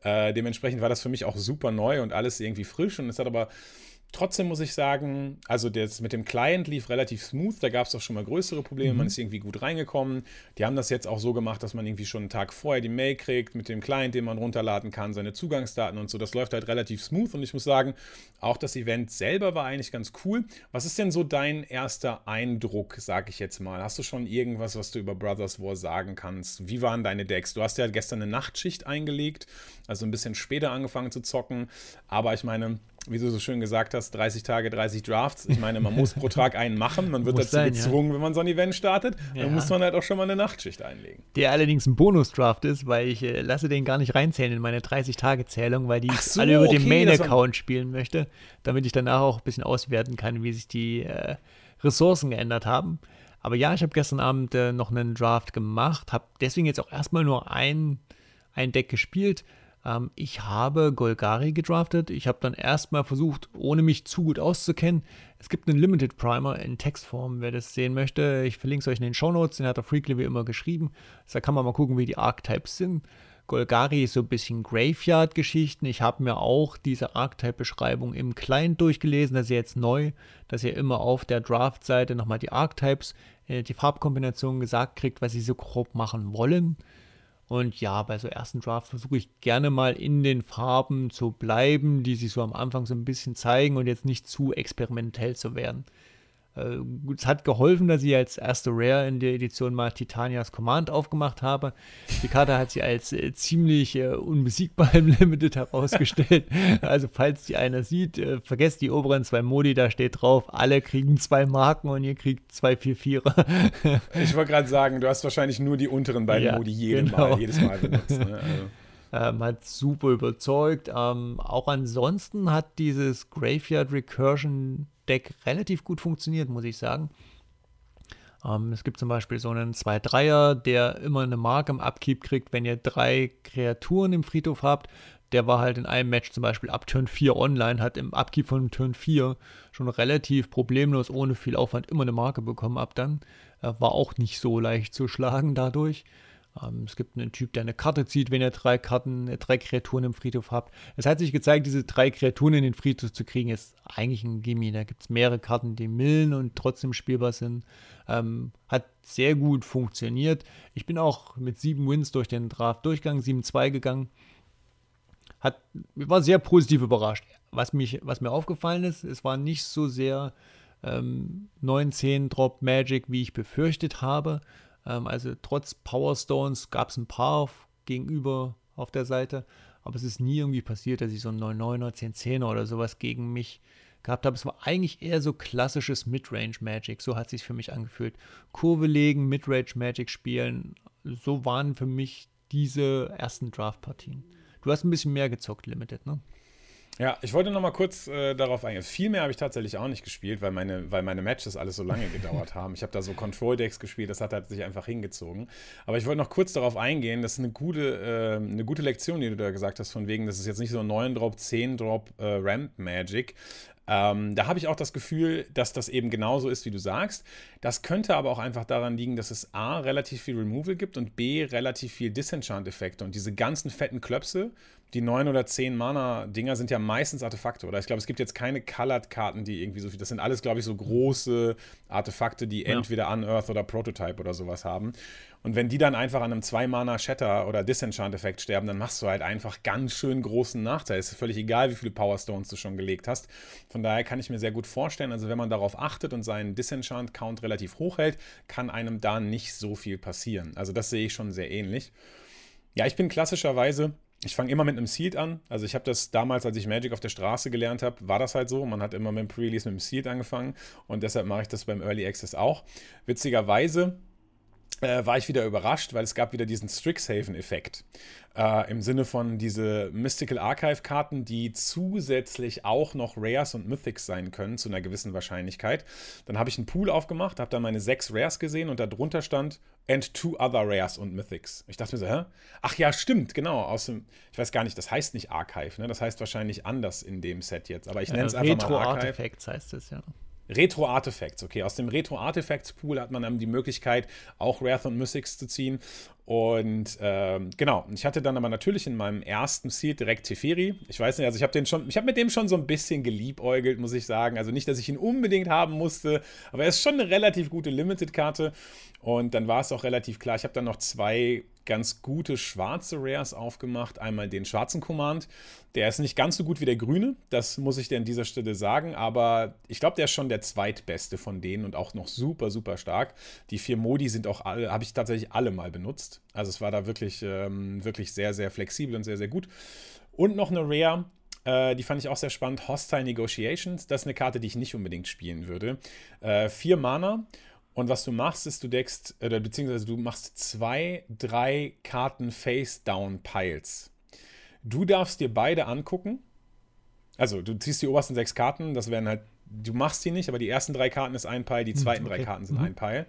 Äh, dementsprechend war das für mich auch super neu und alles irgendwie frisch und es hat aber Trotzdem muss ich sagen, also das mit dem Client lief relativ smooth. Da gab es auch schon mal größere Probleme. Mhm. Man ist irgendwie gut reingekommen. Die haben das jetzt auch so gemacht, dass man irgendwie schon einen Tag vorher die Mail kriegt mit dem Client, den man runterladen kann, seine Zugangsdaten und so. Das läuft halt relativ smooth. Und ich muss sagen, auch das Event selber war eigentlich ganz cool. Was ist denn so dein erster Eindruck, sag ich jetzt mal? Hast du schon irgendwas, was du über Brothers War sagen kannst? Wie waren deine Decks? Du hast ja gestern eine Nachtschicht eingelegt, also ein bisschen später angefangen zu zocken. Aber ich meine, wie du so schön gesagt hast, 30 Tage, 30 Drafts. Ich meine, man muss pro Tag einen machen. Man wird dazu sein, gezwungen, ja. wenn man so ein Event startet. Ja. Dann muss man halt auch schon mal eine Nachtschicht einlegen. Der allerdings ein Bonus-Draft ist, weil ich äh, lasse den gar nicht reinzählen in meine 30-Tage-Zählung, weil die so, alle über okay, den Main-Account spielen möchte, damit ich danach auch ein bisschen auswerten kann, wie sich die äh, Ressourcen geändert haben. Aber ja, ich habe gestern Abend äh, noch einen Draft gemacht, habe deswegen jetzt auch erstmal nur ein, ein Deck gespielt ähm, ich habe Golgari gedraftet. Ich habe dann erstmal versucht, ohne mich zu gut auszukennen. Es gibt einen Limited Primer in Textform, wer das sehen möchte. Ich verlinke es euch in den Show Notes. Den hat der Freakly wie immer geschrieben. Da kann man mal gucken, wie die Archetypes sind. Golgari ist so ein bisschen Graveyard-Geschichten. Ich habe mir auch diese Archetype-Beschreibung im Client durchgelesen. Das ist jetzt neu, dass ihr immer auf der Draft-Seite nochmal die Archetypes, äh, die Farbkombinationen gesagt kriegt, was sie so grob machen wollen. Und ja, bei so ersten Draft versuche ich gerne mal in den Farben zu bleiben, die sich so am Anfang so ein bisschen zeigen und jetzt nicht zu experimentell zu werden. Äh, es hat geholfen, dass ich als erste Rare in der Edition mal Titanias Command aufgemacht habe. Die Karte hat sie als äh, ziemlich äh, unbesiegbar im Limited herausgestellt. also falls die einer sieht, äh, vergesst die oberen zwei Modi, da steht drauf, alle kriegen zwei Marken und ihr kriegt zwei 4-4er. ich wollte gerade sagen, du hast wahrscheinlich nur die unteren beiden ja, Modi jede genau. Mal, jedes Mal benutzt. Ne? Also. Ähm, hat super überzeugt. Ähm, auch ansonsten hat dieses Graveyard Recursion Deck relativ gut funktioniert, muss ich sagen. Ähm, es gibt zum Beispiel so einen 2-3er, der immer eine Marke im Upkeep kriegt, wenn ihr drei Kreaturen im Friedhof habt. Der war halt in einem Match zum Beispiel ab Turn 4 online, hat im Upkeep von Turn 4 schon relativ problemlos, ohne viel Aufwand, immer eine Marke bekommen ab dann. Äh, war auch nicht so leicht zu schlagen dadurch. Ähm, es gibt einen Typ, der eine Karte zieht, wenn ihr drei Karten, äh, drei Kreaturen im Friedhof habt. Es hat sich gezeigt, diese drei Kreaturen in den Friedhof zu kriegen, ist eigentlich ein Gimme. Da gibt es mehrere Karten, die millen und trotzdem spielbar sind. Ähm, hat sehr gut funktioniert. Ich bin auch mit sieben Wins durch den Draft durchgegangen, 7-2 gegangen. Hat, war sehr positiv überrascht. Was, mich, was mir aufgefallen ist, es war nicht so sehr ähm, 9-10 Drop Magic, wie ich befürchtet habe. Ähm, also trotz Power Stones gab es ein paar gegenüber auf der Seite, aber es ist nie irgendwie passiert, dass ich so ein 9-9er, 10-10er oder sowas gegen mich gehabt habe. Es war eigentlich eher so klassisches Midrange Magic, so hat es sich für mich angefühlt. Kurve legen, Midrange Magic spielen, so waren für mich diese ersten Draft-Partien. Du hast ein bisschen mehr gezockt, Limited, ne? Ja, ich wollte noch mal kurz äh, darauf eingehen. Viel mehr habe ich tatsächlich auch nicht gespielt, weil meine, weil meine Matches alles so lange gedauert haben. Ich habe da so Control-Decks gespielt, das hat halt sich einfach hingezogen. Aber ich wollte noch kurz darauf eingehen, das ist eine gute, äh, eine gute Lektion, die du da gesagt hast, von wegen, das ist jetzt nicht so ein 9-Drop, 10-Drop äh, Ramp-Magic. Ähm, da habe ich auch das Gefühl, dass das eben genauso ist, wie du sagst. Das könnte aber auch einfach daran liegen, dass es A, relativ viel Removal gibt und B, relativ viel Disenchant-Effekte. Und diese ganzen fetten Klöpse, die 9 oder 10 Mana-Dinger sind ja meistens Artefakte, oder? Ich glaube, es gibt jetzt keine Colored-Karten, die irgendwie so viel. Das sind alles, glaube ich, so große Artefakte, die ja. entweder Unearth oder Prototype oder sowas haben. Und wenn die dann einfach an einem 2-Mana-Shatter oder Disenchant-Effekt sterben, dann machst du halt einfach ganz schön großen Nachteil. Es ist völlig egal, wie viele Power Stones du schon gelegt hast. Von daher kann ich mir sehr gut vorstellen, also wenn man darauf achtet und seinen Disenchant-Count relativ hoch hält, kann einem da nicht so viel passieren. Also das sehe ich schon sehr ähnlich. Ja, ich bin klassischerweise ich fange immer mit einem Seed an. Also ich habe das damals, als ich Magic auf der Straße gelernt habe, war das halt so. Man hat immer mit dem Pre-Release mit dem Seed angefangen und deshalb mache ich das beim Early Access auch. Witzigerweise äh, war ich wieder überrascht, weil es gab wieder diesen Strixhaven-Effekt. Äh, Im Sinne von diese Mystical Archive-Karten, die zusätzlich auch noch Rares und Mythics sein können, zu einer gewissen Wahrscheinlichkeit. Dann habe ich einen Pool aufgemacht, habe da meine sechs Rares gesehen und darunter stand and two other Rares und Mythics. Ich dachte mir so, hä? Ach ja, stimmt, genau. Aus dem, ich weiß gar nicht, das heißt nicht Archive, ne? Das heißt wahrscheinlich anders in dem Set jetzt. Aber ich nenne es äh, einfach mal Archive. Artifacts heißt es, ja. Retro-Artifacts, okay. Aus dem Retro-Artifacts-Pool hat man dann die Möglichkeit, auch Wrath und Mystics zu ziehen. Und ähm, genau, ich hatte dann aber natürlich in meinem ersten Seed direkt Teferi. Ich weiß nicht, also ich habe den schon, ich habe mit dem schon so ein bisschen geliebäugelt, muss ich sagen. Also nicht, dass ich ihn unbedingt haben musste, aber er ist schon eine relativ gute Limited-Karte. Und dann war es auch relativ klar. Ich habe dann noch zwei ganz gute schwarze Rares aufgemacht. Einmal den schwarzen Command. Der ist nicht ganz so gut wie der grüne, das muss ich dir an dieser Stelle sagen, aber ich glaube, der ist schon der zweitbeste von denen und auch noch super, super stark. Die vier Modi sind auch alle, habe ich tatsächlich alle mal benutzt. Also es war da wirklich, ähm, wirklich sehr, sehr flexibel und sehr, sehr gut. Und noch eine Rare, äh, die fand ich auch sehr spannend. Hostile Negotiations. Das ist eine Karte, die ich nicht unbedingt spielen würde. Äh, vier Mana und was du machst, ist, du deckst, oder beziehungsweise du machst zwei, drei Karten Face-Down-Piles. Du darfst dir beide angucken. Also, du ziehst die obersten sechs Karten, das werden halt, du machst die nicht, aber die ersten drei Karten ist ein Pile, die hm, zweiten okay. drei Karten sind mhm. ein Pile.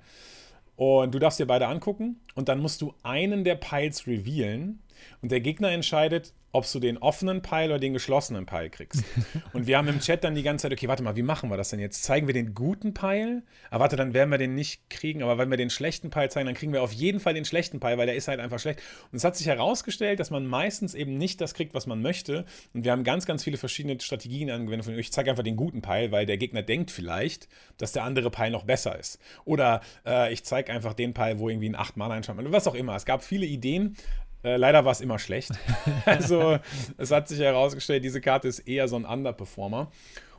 Und du darfst dir beide angucken und dann musst du einen der Piles revealen und der Gegner entscheidet, ob du den offenen Pile oder den geschlossenen Pile kriegst. Und wir haben im Chat dann die ganze Zeit, okay, warte mal, wie machen wir das denn jetzt? Zeigen wir den guten Pile? Aber warte, dann werden wir den nicht kriegen. Aber wenn wir den schlechten Pile zeigen, dann kriegen wir auf jeden Fall den schlechten Pile, weil der ist halt einfach schlecht. Und es hat sich herausgestellt, dass man meistens eben nicht das kriegt, was man möchte. Und wir haben ganz, ganz viele verschiedene Strategien angewendet. Ich zeige einfach den guten Pile, weil der Gegner denkt vielleicht, dass der andere Pile noch besser ist. Oder äh, ich zeige einfach den Pile, wo irgendwie ein 8 Mana einschaut. Was auch immer. Es gab viele Ideen. Äh, leider war es immer schlecht. also es hat sich herausgestellt, diese Karte ist eher so ein Underperformer.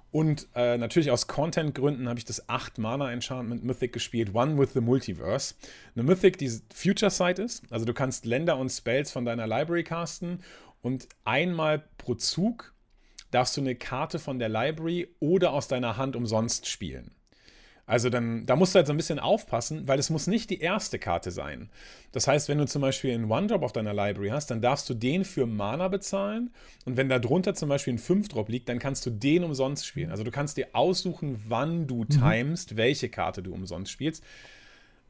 Und äh, natürlich aus Content-Gründen habe ich das 8-Mana-Enchantment Mythic gespielt, One with the Multiverse. Eine Mythic, die Future Sight ist. Also du kannst Länder und Spells von deiner Library casten und einmal pro Zug darfst du eine Karte von der Library oder aus deiner Hand umsonst spielen. Also dann, da musst du halt so ein bisschen aufpassen, weil es muss nicht die erste Karte sein. Das heißt, wenn du zum Beispiel einen One-Drop auf deiner Library hast, dann darfst du den für Mana bezahlen und wenn da drunter zum Beispiel ein 5-Drop liegt, dann kannst du den umsonst spielen. Also du kannst dir aussuchen, wann du mhm. timest, welche Karte du umsonst spielst.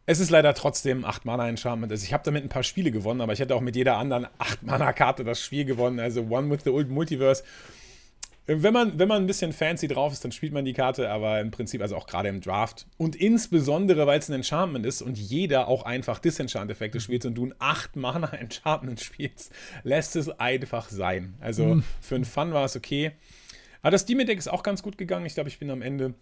Es ist leider trotzdem 8 Mana Enchantment. Also ich habe damit ein paar Spiele gewonnen, aber ich hätte auch mit jeder anderen 8 Mana Karte das Spiel gewonnen. Also One with the Old Multiverse wenn man, wenn man ein bisschen fancy drauf ist, dann spielt man die Karte, aber im Prinzip, also auch gerade im Draft. Und insbesondere, weil es ein Enchantment ist und jeder auch einfach Disenchant-Effekte spielt und du ein 8-Mana-Enchantment spielst, lässt es einfach sein. Also mhm. für einen Fun war es okay. Aber das Demon-Deck ist auch ganz gut gegangen. Ich glaube, ich bin am Ende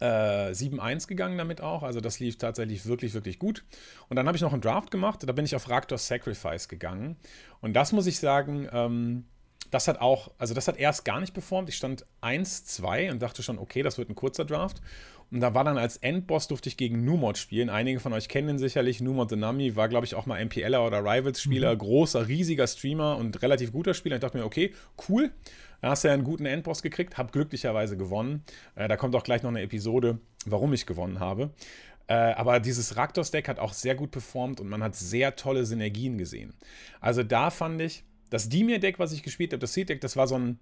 äh, 7-1 gegangen damit auch. Also das lief tatsächlich wirklich, wirklich gut. Und dann habe ich noch einen Draft gemacht. Da bin ich auf Raktos Sacrifice gegangen. Und das muss ich sagen, ähm, das hat auch, also das hat erst gar nicht performt. Ich stand 1-2 und dachte schon, okay, das wird ein kurzer Draft. Und da war dann als Endboss durfte ich gegen Numod spielen. Einige von euch kennen ihn sicherlich. Numod the Nami war, glaube ich, auch mal MPLer oder Rivals-Spieler. Mhm. Großer, riesiger Streamer und relativ guter Spieler. Ich dachte mir, okay, cool. Da hast du ja einen guten Endboss gekriegt, hab glücklicherweise gewonnen. Äh, da kommt auch gleich noch eine Episode, warum ich gewonnen habe. Äh, aber dieses Raktos-Deck hat auch sehr gut performt und man hat sehr tolle Synergien gesehen. Also da fand ich, das Dimir-Deck, was ich gespielt habe, das Seed-Deck, das war so ein,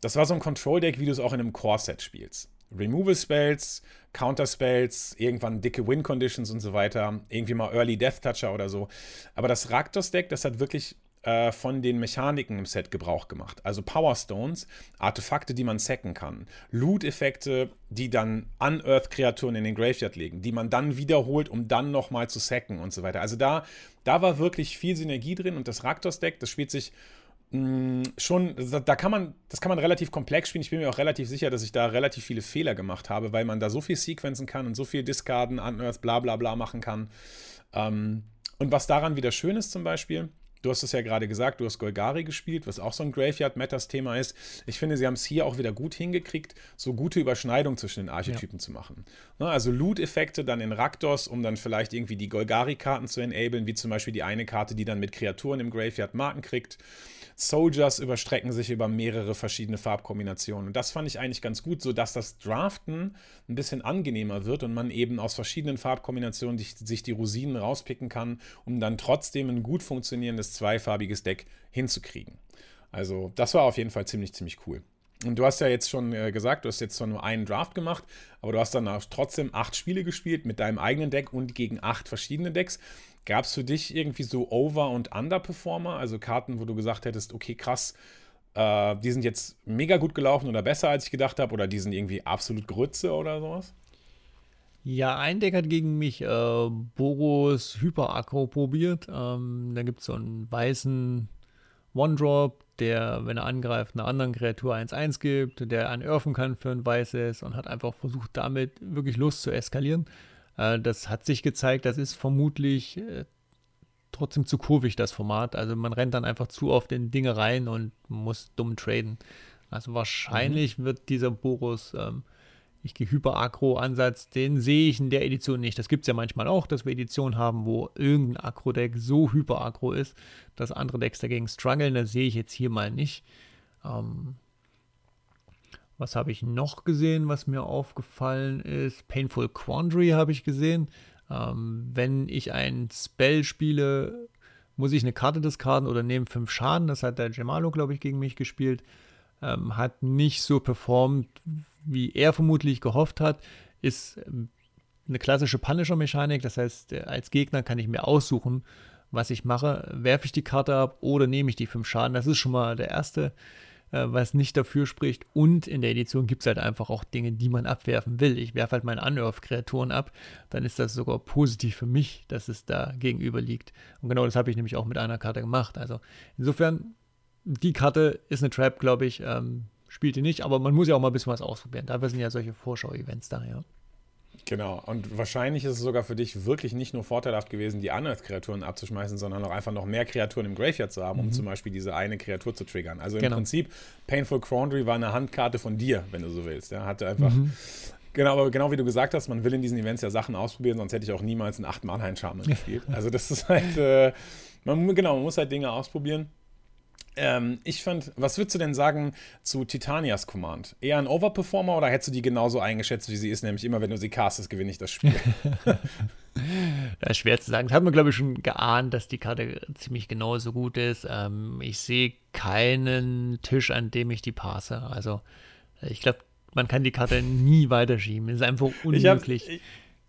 das war so ein Control-Deck, wie du es auch in einem Core-Set spielst. Removal-Spells, Counter-Spells, irgendwann dicke Win-Conditions und so weiter, irgendwie mal Early Death Toucher oder so. Aber das Raktos-Deck, das hat wirklich äh, von den Mechaniken im Set Gebrauch gemacht. Also Power Stones, Artefakte, die man sacken kann, Loot-Effekte, die dann Unearth-Kreaturen in den Graveyard legen, die man dann wiederholt, um dann nochmal zu sacken und so weiter. Also da, da war wirklich viel Synergie drin und das Raktos-Deck, das spielt sich mm, schon, da kann man, das kann man relativ komplex spielen. Ich bin mir auch relativ sicher, dass ich da relativ viele Fehler gemacht habe, weil man da so viel sequenzen kann und so viel Discarden, Unearth, bla bla bla machen kann. Ähm, und was daran wieder schön ist zum Beispiel, Du hast es ja gerade gesagt, du hast Golgari gespielt, was auch so ein Graveyard-Matters-Thema ist. Ich finde, sie haben es hier auch wieder gut hingekriegt, so gute Überschneidung zwischen den Archetypen ja. zu machen. Ne, also Loot-Effekte dann in Raktos, um dann vielleicht irgendwie die Golgari-Karten zu enablen, wie zum Beispiel die eine Karte, die dann mit Kreaturen im Graveyard Marken kriegt. Soldiers überstrecken sich über mehrere verschiedene Farbkombinationen. Und das fand ich eigentlich ganz gut, sodass das Draften ein bisschen angenehmer wird und man eben aus verschiedenen Farbkombinationen sich die Rosinen rauspicken kann, um dann trotzdem ein gut funktionierendes zweifarbiges Deck hinzukriegen. Also das war auf jeden Fall ziemlich, ziemlich cool. Und du hast ja jetzt schon äh, gesagt, du hast jetzt zwar nur einen Draft gemacht, aber du hast dann auch trotzdem acht Spiele gespielt mit deinem eigenen Deck und gegen acht verschiedene Decks. Gab es für dich irgendwie so Over- und Underperformer, also Karten, wo du gesagt hättest, okay, krass, äh, die sind jetzt mega gut gelaufen oder besser, als ich gedacht habe, oder die sind irgendwie absolut Grütze oder sowas? Ja, ein Deck hat gegen mich äh, Boros Hyper-Akro probiert. Ähm, da gibt es so einen weißen One-Drop, der, wenn er angreift, einer anderen Kreatur 1-1 gibt, der anurfen kann für ein weißes und hat einfach versucht, damit wirklich Lust zu eskalieren. Äh, das hat sich gezeigt, das ist vermutlich äh, trotzdem zu kurvig, das Format. Also man rennt dann einfach zu oft in Dinge rein und muss dumm traden. Also wahrscheinlich mhm. wird dieser Boros, ähm, ich gehe Hyper-Agro-Ansatz, den sehe ich in der Edition nicht. Das gibt es ja manchmal auch, dass wir Editionen haben, wo irgendein Agro-Deck so Hyper-Agro ist, dass andere Decks dagegen strugglen. Das sehe ich jetzt hier mal nicht. Ähm, was habe ich noch gesehen, was mir aufgefallen ist? Painful Quandary habe ich gesehen. Ähm, wenn ich ein Spell spiele, muss ich eine Karte diskarden oder nehme fünf Schaden. Das hat der Gemalo, glaube ich, gegen mich gespielt. Ähm, hat nicht so performt, wie er vermutlich gehofft hat. Ist ähm, eine klassische Punisher-Mechanik. Das heißt, äh, als Gegner kann ich mir aussuchen, was ich mache. Werfe ich die Karte ab oder nehme ich die fünf Schaden? Das ist schon mal der erste was nicht dafür spricht. Und in der Edition gibt es halt einfach auch Dinge, die man abwerfen will. Ich werfe halt meine Unearth-Kreaturen ab, dann ist das sogar positiv für mich, dass es da gegenüber liegt. Und genau das habe ich nämlich auch mit einer Karte gemacht. Also insofern, die Karte ist eine Trap, glaube ich. Ähm, spielt die nicht, aber man muss ja auch mal ein bisschen was ausprobieren. Dafür sind ja solche Vorschau-Events da, ja. Genau, und wahrscheinlich ist es sogar für dich wirklich nicht nur vorteilhaft gewesen, die Unearth-Kreaturen abzuschmeißen, sondern auch einfach noch mehr Kreaturen im Graveyard zu haben, um mhm. zum Beispiel diese eine Kreatur zu triggern. Also im genau. Prinzip, Painful Quandary war eine Handkarte von dir, wenn du so willst. Ja, hatte einfach. Mhm. Genau, aber genau wie du gesagt hast, man will in diesen Events ja Sachen ausprobieren, sonst hätte ich auch niemals einen 8 Mannheim Charme gespielt. Also das ist halt, äh, man, genau, man muss halt Dinge ausprobieren. Ähm, ich fand, was würdest du denn sagen zu Titanias Command? Eher ein Overperformer oder hättest du die genauso eingeschätzt, wie sie ist? Nämlich immer, wenn du sie castest, gewinne ich das Spiel. das ist schwer zu sagen. Das hat man, glaube ich, schon geahnt, dass die Karte ziemlich genauso gut ist. Ähm, ich sehe keinen Tisch, an dem ich die passe. Also, ich glaube, man kann die Karte nie weiterschieben. Es ist einfach unmöglich. Ich,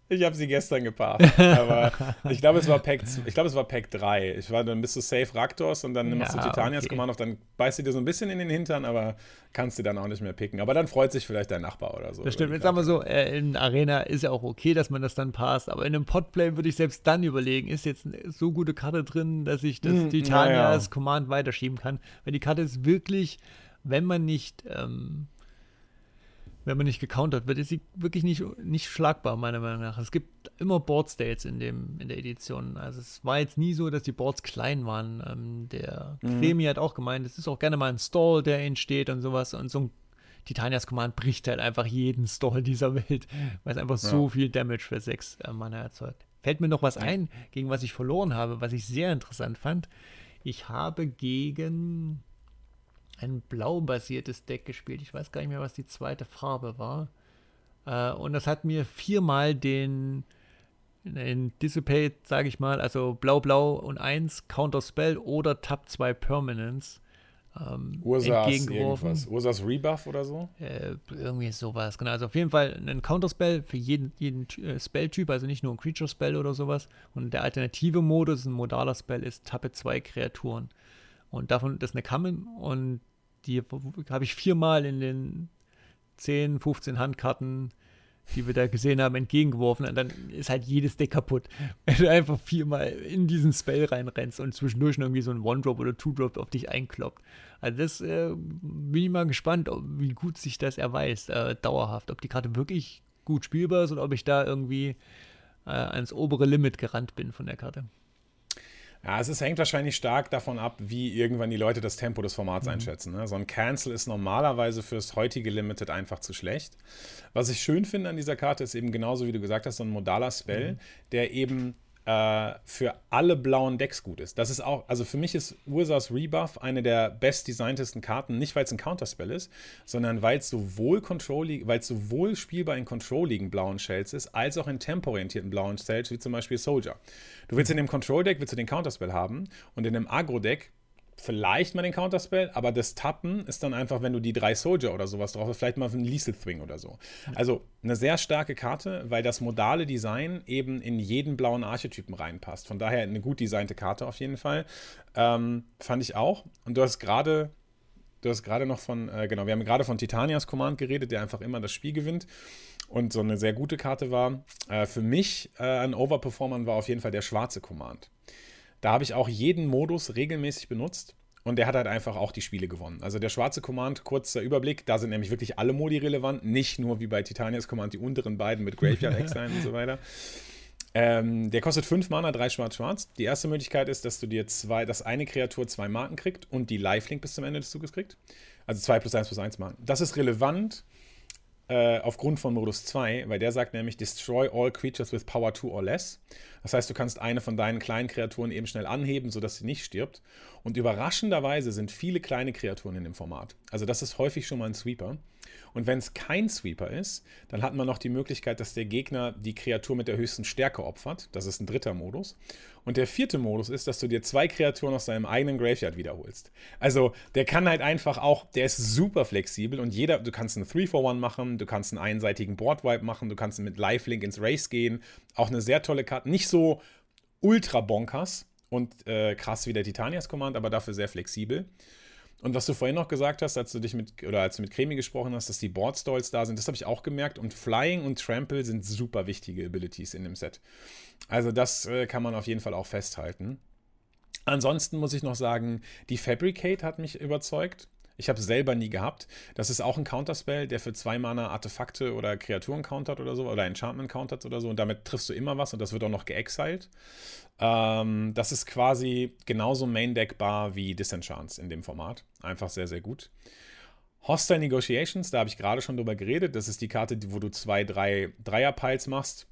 ich habe sie gestern geparkt. Aber ich glaube, es war Pack, ich glaube, es war Pack 3. Ich war, dann bist du safe Raktors und dann ja, machst du Titanias okay. Command auf, dann beißt sie dir so ein bisschen in den Hintern, aber kannst du dann auch nicht mehr picken. Aber dann freut sich vielleicht dein Nachbar oder so. Das stimmt. Jetzt sagen wir so, äh, in Arena ist ja auch okay, dass man das dann passt, aber in einem Podplay würde ich selbst dann überlegen, ist jetzt eine so gute Karte drin, dass ich das hm, Titanias ja. Command weiterschieben kann. Weil die Karte ist wirklich, wenn man nicht ähm, wenn man nicht gecountert wird, ist sie wirklich nicht, nicht schlagbar, meiner Meinung nach. Es gibt immer Board States in, dem, in der Edition. Also es war jetzt nie so, dass die Boards klein waren. Ähm, der mhm. Kremi hat auch gemeint, es ist auch gerne mal ein Stall, der entsteht und sowas. Und so ein Titanias Command bricht halt einfach jeden Stall dieser Welt, weil es einfach ja. so viel Damage für sechs äh, Mana erzeugt. Fällt mir noch was ein, gegen was ich verloren habe, was ich sehr interessant fand. Ich habe gegen ein blau-basiertes Deck gespielt. Ich weiß gar nicht mehr, was die zweite Farbe war. Äh, und das hat mir viermal den, den Dissipate, sage ich mal, also blau-blau und 1 Counter Spell oder Tab 2 Permanence ähm, Ursas irgendwas. Ursas Rebuff oder so? Äh, irgendwie sowas, genau. Also auf jeden Fall ein Counterspell für jeden, jeden äh, Spelltyp, also nicht nur ein Creature-Spell oder sowas. Und der alternative Modus, ein modaler Spell, ist Tappe zwei Kreaturen. Und davon, das ist eine Kammel und die habe ich viermal in den 10, 15 Handkarten die wir da gesehen haben, entgegengeworfen. Und dann ist halt jedes Deck kaputt. Wenn du einfach viermal in diesen Spell reinrennst und zwischendurch irgendwie so ein One-Drop oder Two-Drop auf dich einkloppt. Also das äh, bin ich mal gespannt, wie gut sich das erweist, äh, dauerhaft. Ob die Karte wirklich gut spielbar ist oder ob ich da irgendwie äh, ans obere Limit gerannt bin von der Karte. Ja, es ist, hängt wahrscheinlich stark davon ab, wie irgendwann die Leute das Tempo des Formats mhm. einschätzen. Ne? So ein Cancel ist normalerweise fürs heutige Limited einfach zu schlecht. Was ich schön finde an dieser Karte ist eben genauso, wie du gesagt hast, so ein modaler Spell, mhm. der eben äh, für alle blauen Decks gut ist. Das ist auch, also für mich ist Ursas Rebuff eine der best designtesten Karten, nicht weil es ein Counterspell ist, sondern weil es sowohl weil sowohl spielbar in controlligen blauen Shells ist, als auch in tempoorientierten blauen Shells, wie zum Beispiel Soldier. Du willst in dem Control-Deck willst du den Counterspell haben und in dem Agro-Deck vielleicht mal den Counterspell, aber das Tappen ist dann einfach, wenn du die drei Soldier oder sowas drauf hast, vielleicht mal ein Lethal Thing oder so. Also eine sehr starke Karte, weil das modale Design eben in jeden blauen Archetypen reinpasst. Von daher eine gut designte Karte auf jeden Fall. Ähm, fand ich auch. Und du hast gerade. Du hast gerade noch von, äh, genau, wir haben gerade von Titanias Command geredet, der einfach immer das Spiel gewinnt und so eine sehr gute Karte war. Äh, für mich äh, ein Overperformer war auf jeden Fall der schwarze Command. Da habe ich auch jeden Modus regelmäßig benutzt. Und der hat halt einfach auch die Spiele gewonnen. Also der schwarze Command, kurzer Überblick, da sind nämlich wirklich alle Modi relevant, nicht nur wie bei Titanias Command die unteren beiden mit Graveyard Exile und so weiter. Ähm, der kostet 5 Mana, 3 Schwarz-Schwarz. Die erste Möglichkeit ist, dass du dir zwei, dass eine Kreatur zwei Marken kriegt und die Lifelink bis zum Ende des Zuges kriegt. Also 2 plus 1 plus 1 Marken. Das ist relevant äh, aufgrund von Modus 2, weil der sagt nämlich Destroy all creatures with power 2 or less. Das heißt, du kannst eine von deinen kleinen Kreaturen eben schnell anheben, sodass sie nicht stirbt. Und überraschenderweise sind viele kleine Kreaturen in dem Format. Also das ist häufig schon mal ein Sweeper. Und wenn es kein Sweeper ist, dann hat man noch die Möglichkeit, dass der Gegner die Kreatur mit der höchsten Stärke opfert. Das ist ein dritter Modus. Und der vierte Modus ist, dass du dir zwei Kreaturen aus deinem eigenen Graveyard wiederholst. Also der kann halt einfach auch, der ist super flexibel und jeder, du kannst einen 3-for-1 machen, du kannst einen einseitigen Boardwipe machen, du kannst mit Lifelink ins Race gehen. Auch eine sehr tolle Karte. Nicht so ultra bonkers und äh, krass wie der Titanias Command, aber dafür sehr flexibel. Und was du vorhin noch gesagt hast, als du dich mit oder als du mit Cremi gesprochen hast, dass die Board Stalls da sind, das habe ich auch gemerkt. Und Flying und Trample sind super wichtige Abilities in dem Set. Also das äh, kann man auf jeden Fall auch festhalten. Ansonsten muss ich noch sagen, die Fabricate hat mich überzeugt. Ich habe es selber nie gehabt. Das ist auch ein Counterspell, der für zwei Mana Artefakte oder Kreaturen countert oder so, oder Enchantment countert oder so. Und damit triffst du immer was und das wird auch noch geexiled. Ähm, das ist quasi genauso Main-Deckbar wie Disenchants in dem Format. Einfach sehr, sehr gut. Hostile Negotiations, da habe ich gerade schon drüber geredet. Das ist die Karte, wo du zwei, drei Dreier-Piles machst.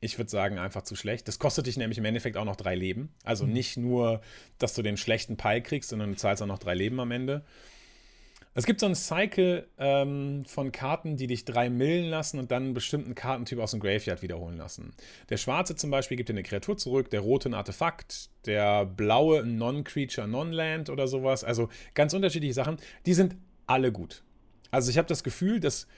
Ich würde sagen, einfach zu schlecht. Das kostet dich nämlich im Endeffekt auch noch drei Leben. Also mhm. nicht nur, dass du den schlechten Pile kriegst, sondern du zahlst auch noch drei Leben am Ende. Es gibt so einen Cycle ähm, von Karten, die dich drei millen lassen und dann einen bestimmten Kartentyp aus dem Graveyard wiederholen lassen. Der schwarze zum Beispiel gibt dir eine Kreatur zurück, der rote ein Artefakt, der blaue ein Non-Creature, Non-Land oder sowas. Also ganz unterschiedliche Sachen. Die sind alle gut. Also ich habe das Gefühl, dass,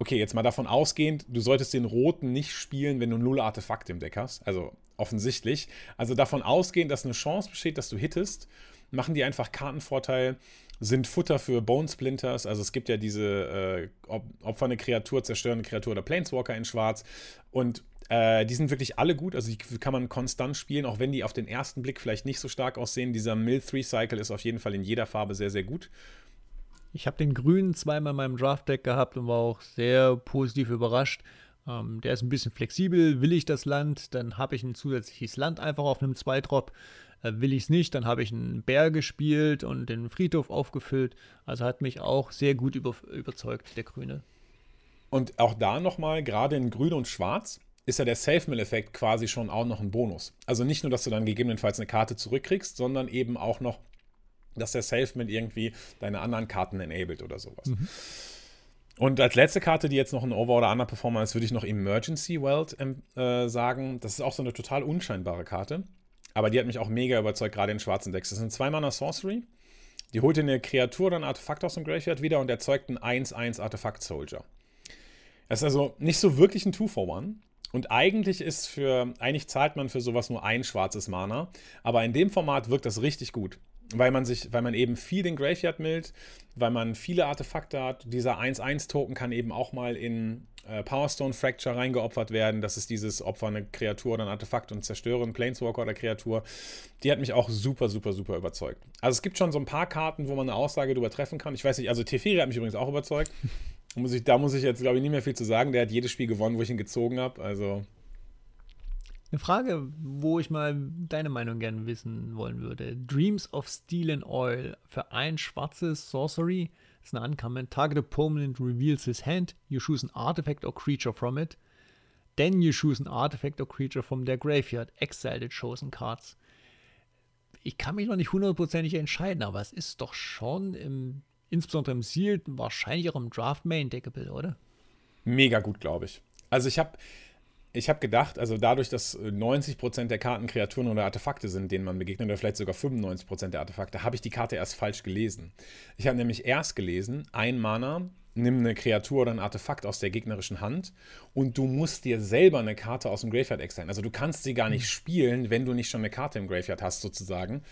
okay, jetzt mal davon ausgehend, du solltest den roten nicht spielen, wenn du null Artefakte im Deck hast. Also offensichtlich. Also davon ausgehend, dass eine Chance besteht, dass du hittest, machen die einfach Kartenvorteil, sind Futter für Bone Splinters. Also es gibt ja diese äh, opfernde Kreatur, zerstörende Kreatur oder Planeswalker in Schwarz. Und äh, die sind wirklich alle gut, also die kann man konstant spielen, auch wenn die auf den ersten Blick vielleicht nicht so stark aussehen. Dieser Mill 3 Cycle ist auf jeden Fall in jeder Farbe sehr, sehr gut. Ich habe den grünen zweimal in meinem Draft-Deck gehabt und war auch sehr positiv überrascht. Ähm, der ist ein bisschen flexibel. Will ich das Land, dann habe ich ein zusätzliches Land einfach auf einem Zweitrop will ich es nicht, dann habe ich einen Bär gespielt und den Friedhof aufgefüllt. Also hat mich auch sehr gut über, überzeugt, der Grüne. Und auch da nochmal, gerade in Grün und Schwarz, ist ja der Safe-Mill-Effekt quasi schon auch noch ein Bonus. Also nicht nur, dass du dann gegebenenfalls eine Karte zurückkriegst, sondern eben auch noch, dass der Safe-Mill irgendwie deine anderen Karten enabled oder sowas. Mhm. Und als letzte Karte, die jetzt noch ein Over- oder Underperformer ist, würde ich noch Emergency Welt ähm, äh, sagen. Das ist auch so eine total unscheinbare Karte. Aber die hat mich auch mega überzeugt, gerade in schwarzen Decks. Das sind zwei Mana Sorcery. Die holt eine Kreatur oder ein Artefakt aus dem Graveyard wieder und erzeugt einen 1-1 Artefakt Soldier. Das ist also nicht so wirklich ein 2-for-1. Und eigentlich ist für, eigentlich zahlt man für sowas nur ein schwarzes Mana. Aber in dem Format wirkt das richtig gut. weil man sich, weil man eben viel den Graveyard mildt, weil man viele Artefakte hat. Dieser 1-1-Token kann eben auch mal in äh, Powerstone Fracture reingeopfert werden. Das ist dieses Opfer eine Kreatur oder ein Artefakt und zerstören, Planeswalker oder Kreatur. Die hat mich auch super, super, super überzeugt. Also es gibt schon so ein paar Karten, wo man eine Aussage darüber treffen kann. Ich weiß nicht, also Teferi hat mich übrigens auch überzeugt. Muss ich, da muss ich jetzt, glaube ich, nicht mehr viel zu sagen. Der hat jedes Spiel gewonnen, wo ich ihn gezogen habe. Also eine Frage, wo ich mal deine Meinung gerne wissen wollen würde. Dreams of Steel and Oil für ein schwarzes Sorcery ist eine Uncommon. Target opponent reveals his hand. You choose an artifact or creature from it. Then you choose an artifact or creature from their graveyard. Exile the chosen cards. Ich kann mich noch nicht hundertprozentig entscheiden, aber es ist doch schon im, insbesondere im Sealed, wahrscheinlich auch im Draft Main Deckable, oder? Mega gut, glaube ich. Also ich habe ich habe gedacht, also dadurch, dass 90% der Karten Kreaturen oder Artefakte sind, denen man begegnet, oder vielleicht sogar 95% der Artefakte, habe ich die Karte erst falsch gelesen. Ich habe nämlich erst gelesen, ein Mana, nimm eine Kreatur oder ein Artefakt aus der gegnerischen Hand und du musst dir selber eine Karte aus dem Graveyard exilen. Also du kannst sie gar nicht spielen, wenn du nicht schon eine Karte im Graveyard hast, sozusagen.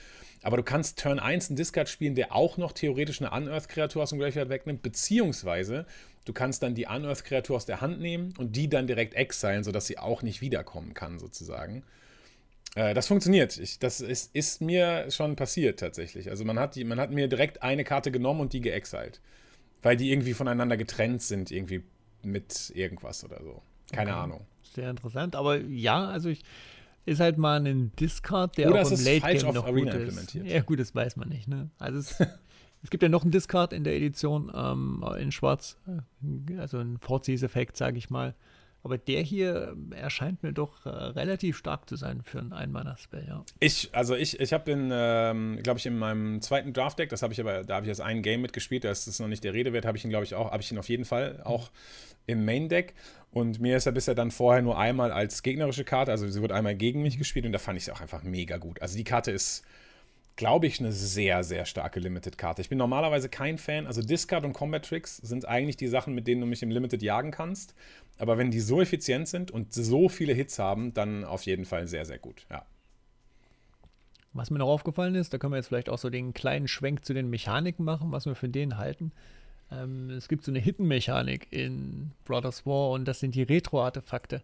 Aber du kannst Turn 1 einen Discard spielen, der auch noch theoretisch eine Unearth-Kreatur aus dem Graveyard wegnimmt, beziehungsweise Du kannst dann die Unearth-Kreatur aus der Hand nehmen und die dann direkt exilen, sodass sie auch nicht wiederkommen kann, sozusagen. Äh, das funktioniert. Ich, das ist, ist, mir schon passiert tatsächlich. Also man hat, die, man hat mir direkt eine Karte genommen und die geexiled. Weil die irgendwie voneinander getrennt sind, irgendwie mit irgendwas oder so. Keine okay. Ahnung. Sehr interessant. Aber ja, also ich ist halt mal ein Discard, der Oder auch im Late Game noch Arena gut ist. Ja, gut, das weiß man nicht. Ne? Also es Es gibt ja noch einen Discard in der Edition ähm, in Schwarz, äh, also ein Vorziehseffekt, sage ich mal. Aber der hier erscheint mir doch äh, relativ stark zu sein für einen Einmanner-Spell, ja. Ich, also ich, ich habe den, ähm, glaube ich, in meinem zweiten Draft-Deck, das habe ich aber, da habe ich jetzt ein Game mitgespielt, da ist noch nicht der Rede wert, habe ich ihn, glaube ich, auch, habe ich ihn auf jeden Fall auch im Main-Deck. Und mir ist er bisher dann vorher nur einmal als gegnerische Karte, also sie wird einmal gegen mich gespielt und da fand ich es auch einfach mega gut. Also die Karte ist glaube ich, eine sehr, sehr starke Limited-Karte. Ich bin normalerweise kein Fan. Also Discard und Combat Tricks sind eigentlich die Sachen, mit denen du mich im Limited jagen kannst. Aber wenn die so effizient sind und so viele Hits haben, dann auf jeden Fall sehr, sehr gut. Ja. Was mir noch aufgefallen ist, da können wir jetzt vielleicht auch so den kleinen Schwenk zu den Mechaniken machen, was wir für den halten. Ähm, es gibt so eine Hidden-Mechanik in Brothers War und das sind die Retro-Artefakte.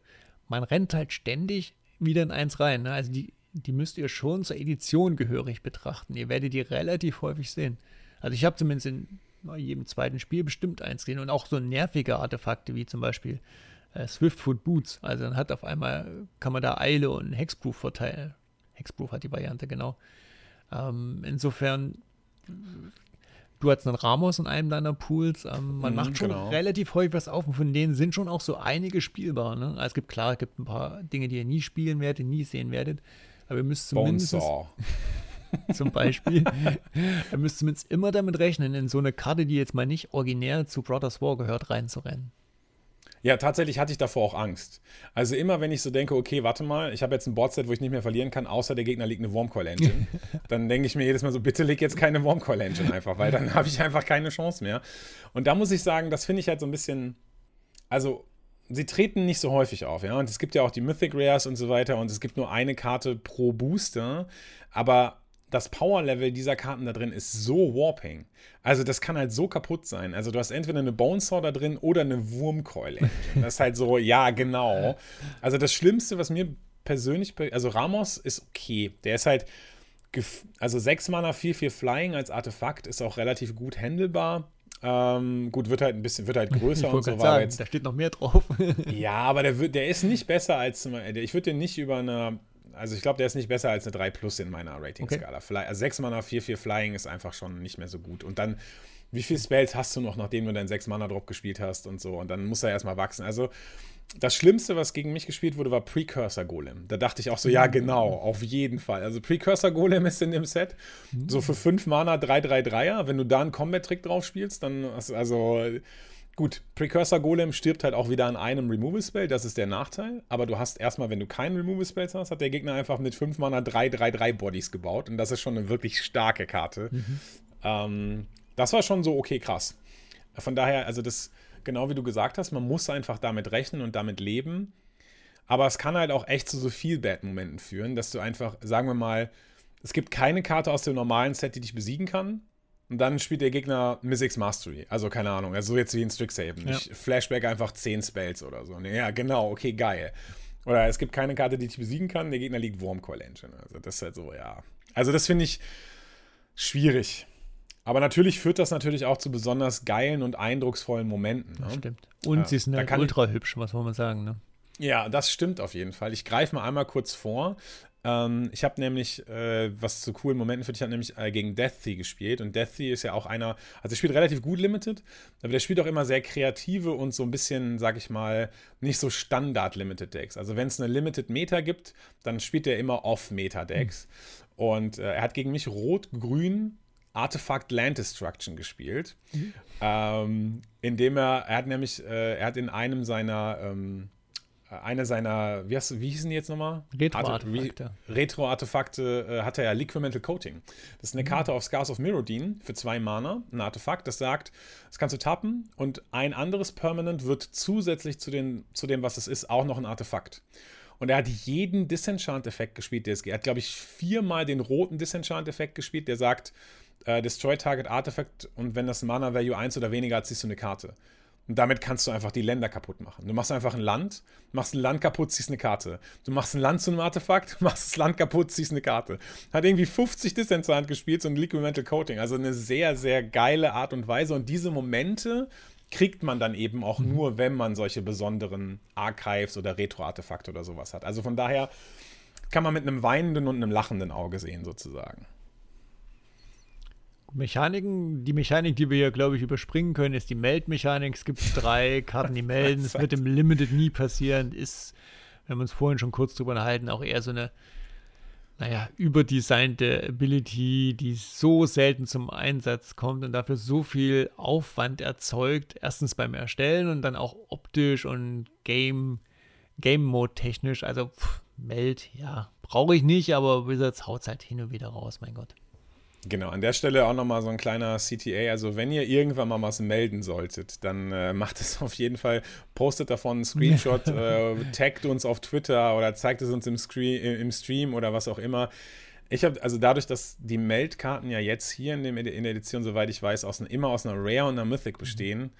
Man rennt halt ständig wieder in eins rein. Ne? Also die die müsst ihr schon zur Edition gehörig betrachten. Ihr werdet die relativ häufig sehen. Also ich habe zumindest in jedem zweiten Spiel bestimmt eins gesehen und auch so nervige Artefakte wie zum Beispiel äh, Swiftfoot Boots. Also dann hat auf einmal, kann man da Eile und Hexproof verteilen. Hexproof hat die Variante, genau. Ähm, insofern, du hast einen Ramos in einem deiner Pools. Ähm, man mhm, macht schon genau. relativ häufig was auf und von denen sind schon auch so einige spielbar. Ne? Also es gibt klar, es gibt ein paar Dinge, die ihr nie spielen werdet, nie sehen werdet. Aber ihr müsst zumindest. zum Beispiel. ihr müsst zumindest immer damit rechnen, in so eine Karte, die jetzt mal nicht originär zu Brothers War gehört, reinzurennen. Ja, tatsächlich hatte ich davor auch Angst. Also immer, wenn ich so denke, okay, warte mal, ich habe jetzt ein Boardset, wo ich nicht mehr verlieren kann, außer der Gegner liegt eine Wormcoil Engine, dann denke ich mir jedes Mal so, bitte leg jetzt keine Wormcoil Engine einfach, weil dann habe ich einfach keine Chance mehr. Und da muss ich sagen, das finde ich halt so ein bisschen, also sie treten nicht so häufig auf, ja. Und es gibt ja auch die Mythic Rares und so weiter und es gibt nur eine Karte pro Booster, aber das Power-Level dieser Karten da drin ist so warping. Also das kann halt so kaputt sein. Also du hast entweder eine Bonesaw da drin oder eine Wurmcoil. das ist halt so, ja, genau. Also das Schlimmste, was mir persönlich, also Ramos ist okay. Der ist halt, also 6 Mana, 4, 4 Flying als Artefakt ist auch relativ gut handelbar. Ähm, gut, wird halt ein bisschen, wird halt größer und so weiter. Da steht noch mehr drauf. ja, aber der, wird, der ist nicht besser als, ich würde den nicht über eine, also ich glaube, der ist nicht besser als eine 3 Plus in meiner Rating-Skala. Okay. Also 6 Mana, 4, 4 Flying ist einfach schon nicht mehr so gut. Und dann, wie viele Spells hast du noch, nachdem du deinen 6 Mana Drop gespielt hast und so? Und dann muss er erstmal wachsen. Also das Schlimmste, was gegen mich gespielt wurde, war Precursor Golem. Da dachte ich auch so, ja, genau, auf jeden Fall. Also Precursor Golem ist in dem Set. So für 5 Mana 3-3-3er. Wenn du da einen Combat-Trick drauf spielst, dann, also, gut, Precursor Golem stirbt halt auch wieder an einem Removal-Spell. Das ist der Nachteil. Aber du hast erstmal, wenn du keinen Removal-Spell hast, hat der Gegner einfach mit 5 Mana 3-3-3 Bodies gebaut. Und das ist schon eine wirklich starke Karte. Mhm. Ähm, das war schon so, okay, krass. Von daher, also das genau wie du gesagt hast, man muss einfach damit rechnen und damit leben. Aber es kann halt auch echt zu so viel Bad-Momenten führen, dass du einfach, sagen wir mal, es gibt keine Karte aus dem normalen Set, die dich besiegen kann. Und dann spielt der Gegner Mystics Mastery. Also keine Ahnung. Also so jetzt wie in Strixhaven. Ja. Ich Flashback einfach 10 Spells oder so. Ja, genau. Okay, geil. Oder es gibt keine Karte, die dich besiegen kann. Der Gegner liegt Wurmcoil Engine. Also das ist halt so, ja. Also das finde ich schwierig. Aber natürlich führt das natürlich auch zu besonders geilen und eindrucksvollen Momenten. Ne? Das stimmt. Und ja, sie sind halt ultra hübsch, was soll man sagen, ne? Ja, das stimmt auf jeden Fall. Ich greife mal einmal kurz vor. Ähm, ich habe nämlich, äh, was zu coolen Momenten finde, ich habe nämlich äh, gegen Death Thea gespielt. Und Death Thea ist ja auch einer, also er spielt relativ gut Limited, aber der spielt auch immer sehr kreative und so ein bisschen, sag ich mal, nicht so Standard-Limited Decks. Also wenn es eine Limited Meta gibt, dann spielt er immer Off-Meta-Decks. Mhm. Und äh, er hat gegen mich Rot-Grün Artefakt Land Destruction gespielt. Mhm. Ähm, indem er, er hat nämlich, äh, er hat in einem seiner ähm, eine seiner, wie, hast, wie hießen die jetzt nochmal? Retro-Artefakte. Retro-Artefakte äh, hat er ja Liquimental Coating. Das ist eine mhm. Karte auf Scars of Mirrodin für zwei Mana, ein Artefakt, das sagt, das kannst du tappen und ein anderes Permanent wird zusätzlich zu, den, zu dem, was es ist, auch noch ein Artefakt. Und er hat jeden Disenchant-Effekt gespielt, der es geht. Er hat, glaube ich, viermal den roten Disenchant-Effekt gespielt, der sagt, äh, Destroy Target Artifact und wenn das Mana Value 1 oder weniger hat, ziehst du eine Karte. Und damit kannst du einfach die Länder kaputt machen. Du machst einfach ein Land, machst ein Land kaputt, ziehst eine Karte. Du machst ein Land zu einem Artefakt, machst das Land kaputt, ziehst eine Karte. Hat irgendwie 50 Distance Hand gespielt, so ein Liquimental Coating. Also eine sehr, sehr geile Art und Weise. Und diese Momente kriegt man dann eben auch mhm. nur, wenn man solche besonderen Archives oder Retro-Artefakte oder sowas hat. Also von daher kann man mit einem weinenden und einem lachenden Auge sehen, sozusagen. Mechaniken, die Mechanik, die wir hier, glaube ich, überspringen können, ist die Meldmechanik. Es gibt drei Karten, die melden. Es wird im Limited nie passieren. Ist, wir haben uns vorhin schon kurz drüber unterhalten, auch eher so eine, naja, überdesignte Ability, die so selten zum Einsatz kommt und dafür so viel Aufwand erzeugt. Erstens beim Erstellen und dann auch optisch und Game, Game Mode technisch. Also, pff, Meld, ja, brauche ich nicht, aber Wizards haut es halt hin und wieder raus, mein Gott. Genau, an der Stelle auch nochmal so ein kleiner CTA. Also, wenn ihr irgendwann mal was melden solltet, dann äh, macht es auf jeden Fall, postet davon einen Screenshot, äh, taggt uns auf Twitter oder zeigt es uns im, Screen, im Stream oder was auch immer. Ich habe, also dadurch, dass die Meldkarten ja jetzt hier in, dem, in der Edition, soweit ich weiß, aus, immer aus einer Rare und einer Mythic bestehen. Mhm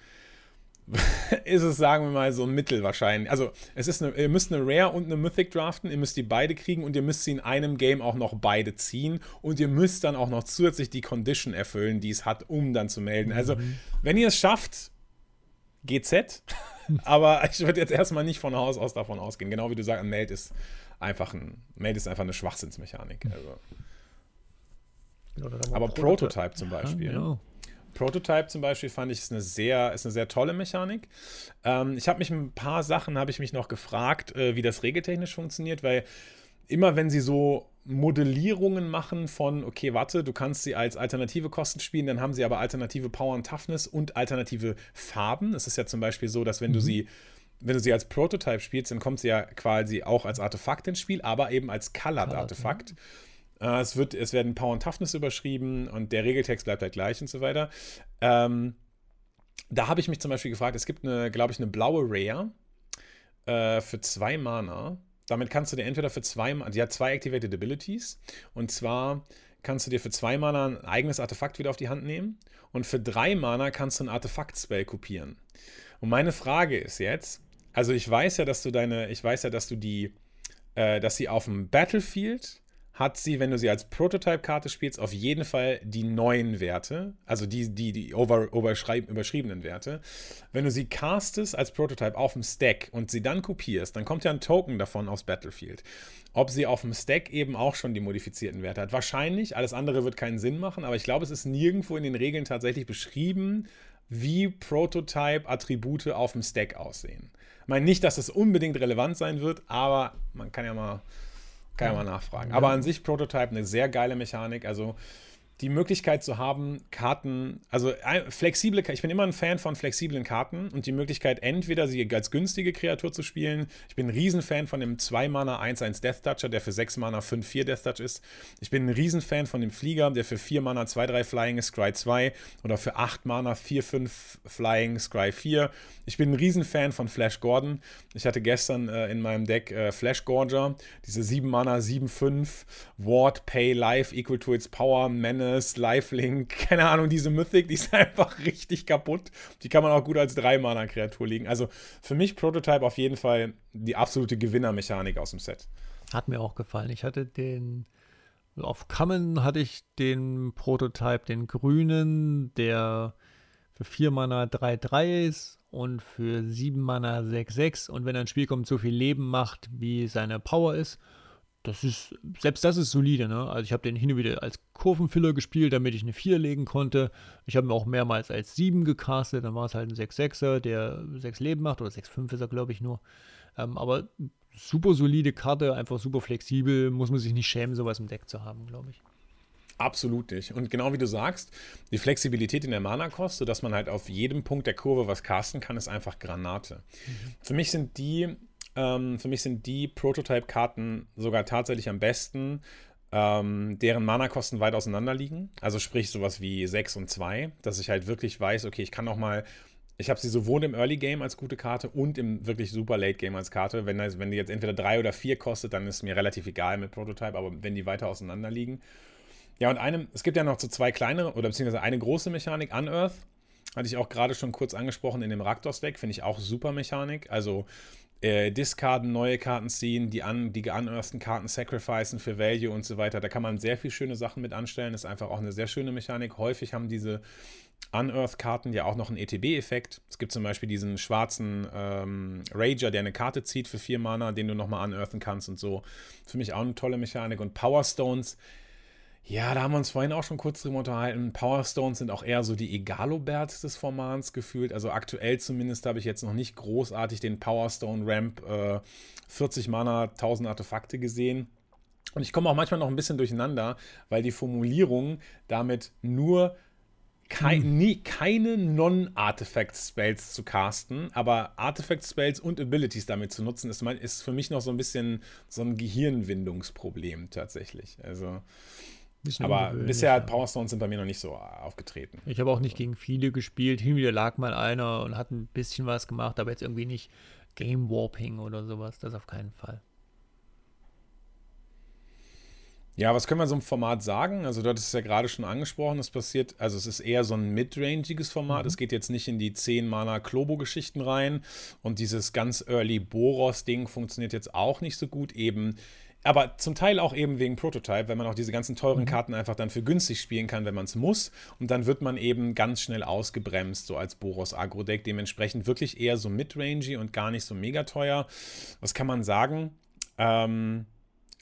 ist es, sagen wir mal, so ein Mittel wahrscheinlich. Also, es ist eine, ihr müsst eine Rare und eine Mythic draften, ihr müsst die beide kriegen und ihr müsst sie in einem Game auch noch beide ziehen und ihr müsst dann auch noch zusätzlich die Condition erfüllen, die es hat, um dann zu melden. Also, mhm. wenn ihr es schafft, GZ, aber ich würde jetzt erstmal nicht von Haus aus davon ausgehen. Genau wie du sagst, Meld ist einfach ein, Meld ist einfach eine Schwachsinnsmechanik. Also. Aber Prototype zum Beispiel. Ja, genau. Prototype zum Beispiel fand ich ist eine sehr, ist eine sehr tolle Mechanik. Ähm, ich habe mich ein paar Sachen habe ich mich noch gefragt, äh, wie das regeltechnisch funktioniert, weil immer wenn sie so Modellierungen machen von, okay, warte, du kannst sie als alternative Kosten spielen, dann haben sie aber alternative Power und Toughness und alternative Farben. Es ist ja zum Beispiel so, dass wenn mhm. du sie wenn du sie als Prototype spielst, dann kommt sie ja quasi auch als Artefakt ins Spiel, aber eben als Colored Artefakt. Ja. Äh, es, wird, es werden Power und Toughness überschrieben und der Regeltext bleibt halt gleich und so weiter. Ähm, da habe ich mich zum Beispiel gefragt, es gibt eine, glaube ich, eine blaue Rare äh, für zwei Mana. Damit kannst du dir entweder für zwei, die hat zwei Activated Abilities. Und zwar kannst du dir für zwei Mana ein eigenes Artefakt wieder auf die Hand nehmen. Und für drei Mana kannst du ein Artefakt-Spell kopieren. Und meine Frage ist jetzt, also ich weiß ja, dass du deine, ich weiß ja, dass du die, äh, dass sie auf dem Battlefield hat sie, wenn du sie als Prototype-Karte spielst, auf jeden Fall die neuen Werte, also die, die, die over, überschriebenen Werte. Wenn du sie castest als Prototype auf dem Stack und sie dann kopierst, dann kommt ja ein Token davon aufs Battlefield. Ob sie auf dem Stack eben auch schon die modifizierten Werte hat. Wahrscheinlich, alles andere wird keinen Sinn machen, aber ich glaube, es ist nirgendwo in den Regeln tatsächlich beschrieben, wie Prototype-Attribute auf dem Stack aussehen. Ich meine nicht, dass es unbedingt relevant sein wird, aber man kann ja mal kann ja mal nachfragen. Aber an sich Prototype eine sehr geile Mechanik. Also die Möglichkeit zu haben, Karten, also flexible, ich bin immer ein Fan von flexiblen Karten und die Möglichkeit, entweder sie als günstige Kreatur zu spielen. Ich bin ein Riesenfan von dem 2-Mana 1-1 Death Toucher, der für 6 Mana 5-4 Death Touch ist. Ich bin ein Riesenfan von dem Flieger, der für 4 Mana 2-3 Flying ist, Scry 2 oder für 8 Mana 4-5 Flying, Scry 4. Ich bin ein Riesenfan von Flash Gordon. Ich hatte gestern äh, in meinem Deck äh, Flash Gorger, diese 7 Mana 7-5 Ward, Pay, Life equal to its Power, Menace Darkness, Lifelink, keine Ahnung, diese Mythic, die ist einfach richtig kaputt. Die kann man auch gut als 3-Mana-Kreatur legen. Also für mich Prototype auf jeden Fall die absolute Gewinnermechanik aus dem Set. Hat mir auch gefallen. Ich hatte den. Auf Common hatte ich den Prototype, den grünen, der für 4 Mana 3-3 ist und für 7 Mana 6-6 und wenn ein Spiel kommt, so viel Leben macht, wie seine Power ist das ist, selbst das ist solide, ne? Also ich habe den hin und wieder als Kurvenfiller gespielt, damit ich eine 4 legen konnte. Ich habe ihn auch mehrmals als 7 gecastet, dann war es halt ein 6-6er, der 6 Leben macht, oder 6-5 ist er, glaube ich, nur. Ähm, aber super solide Karte, einfach super flexibel, muss man sich nicht schämen, sowas im Deck zu haben, glaube ich. Absolut nicht. Und genau wie du sagst, die Flexibilität in der Mana-Kost, sodass man halt auf jedem Punkt der Kurve was casten kann, ist einfach Granate. Mhm. Für mich sind die ähm, für mich sind die Prototype-Karten sogar tatsächlich am besten, ähm, deren Mana-Kosten weit auseinander liegen. Also sprich sowas wie 6 und 2, dass ich halt wirklich weiß, okay, ich kann auch mal ich habe sie sowohl im Early Game als gute Karte und im wirklich super Late Game als Karte. Wenn, wenn die jetzt entweder 3 oder 4 kostet, dann ist mir relativ egal mit Prototype, aber wenn die weiter auseinander liegen. Ja, und einem, es gibt ja noch so zwei kleinere oder beziehungsweise eine große Mechanik, Unearth. Hatte ich auch gerade schon kurz angesprochen in dem Raktos-Deck, finde ich auch super Mechanik. Also äh, discarden, neue Karten ziehen, die, an, die unearthten Karten sacrificen für Value und so weiter. Da kann man sehr viele schöne Sachen mit anstellen. Ist einfach auch eine sehr schöne Mechanik. Häufig haben diese Unearth-Karten ja auch noch einen ETB-Effekt. Es gibt zum Beispiel diesen schwarzen ähm, Rager, der eine Karte zieht für vier Mana, den du nochmal unearthen kannst und so. Für mich auch eine tolle Mechanik. Und Power Stones ja, da haben wir uns vorhin auch schon kurz drüber unterhalten. Power Stones sind auch eher so die Egalobert des Formats gefühlt. Also aktuell zumindest habe ich jetzt noch nicht großartig den Power Stone Ramp äh, 40 Mana, 1000 Artefakte gesehen. Und ich komme auch manchmal noch ein bisschen durcheinander, weil die Formulierung damit nur kei hm. nie, keine Non-Artifact-Spells zu casten, aber Artifact-Spells und Abilities damit zu nutzen, ist, ist für mich noch so ein bisschen so ein Gehirnwindungsproblem tatsächlich. Also aber bisher hat Power Stones sind bei mir noch nicht so aufgetreten. Ich habe auch nicht gegen viele gespielt. Hin wieder lag mal einer und hat ein bisschen was gemacht, aber jetzt irgendwie nicht Game Warping oder sowas. Das auf keinen Fall. Ja, was können wir so im Format sagen? Also, du hattest es ja gerade schon angesprochen, es passiert, also es ist eher so ein midrangiges Format. Mhm. Es geht jetzt nicht in die 10 Mana Klobo-Geschichten rein. Und dieses ganz Early Boros-Ding funktioniert jetzt auch nicht so gut. Eben aber zum Teil auch eben wegen Prototype, weil man auch diese ganzen teuren mhm. Karten einfach dann für günstig spielen kann, wenn man es muss. Und dann wird man eben ganz schnell ausgebremst, so als Boros Agro-Deck. Dementsprechend wirklich eher so midrangy und gar nicht so mega teuer. Was kann man sagen? Ähm,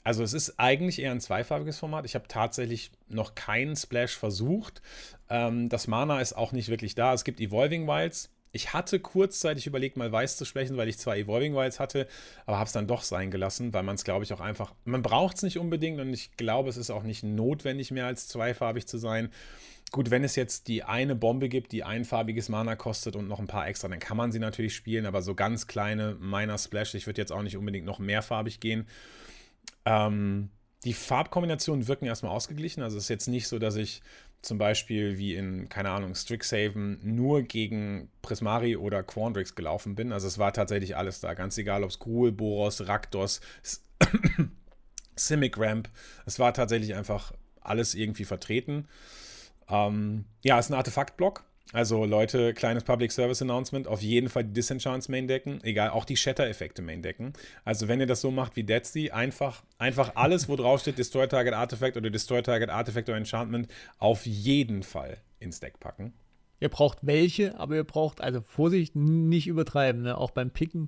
also es ist eigentlich eher ein zweifarbiges Format. Ich habe tatsächlich noch keinen Splash versucht. Ähm, das Mana ist auch nicht wirklich da. Es gibt Evolving Wilds, ich hatte kurzzeitig überlegt, mal weiß zu sprechen, weil ich zwei Evolving Wilds hatte, aber habe es dann doch sein gelassen, weil man es, glaube ich, auch einfach, man braucht es nicht unbedingt und ich glaube, es ist auch nicht notwendig, mehr als zweifarbig zu sein. Gut, wenn es jetzt die eine Bombe gibt, die einfarbiges Mana kostet und noch ein paar extra, dann kann man sie natürlich spielen, aber so ganz kleine Minor Splash, ich würde jetzt auch nicht unbedingt noch mehrfarbig gehen. Ähm, die Farbkombinationen wirken erstmal ausgeglichen. Also es ist jetzt nicht so, dass ich zum Beispiel wie in, keine Ahnung, Strixhaven nur gegen Prismari oder Quandrix gelaufen bin. Also es war tatsächlich alles da. Ganz egal, ob es Gruul, Boros, Raktos, Simic Ramp. Es war tatsächlich einfach alles irgendwie vertreten. Ähm, ja, es ist ein Artefaktblock. Also Leute, kleines Public Service Announcement, auf jeden Fall die Disenchants Main decken, egal, auch die Shatter-Effekte Main decken. Also wenn ihr das so macht wie Dead Sea, einfach, einfach alles, wo drauf steht, Destroy Target Artifact oder Destroy Target Artifact oder Enchantment, auf jeden Fall ins Deck packen. Ihr braucht welche, aber ihr braucht, also Vorsicht, nicht übertreiben, ne? auch beim Picken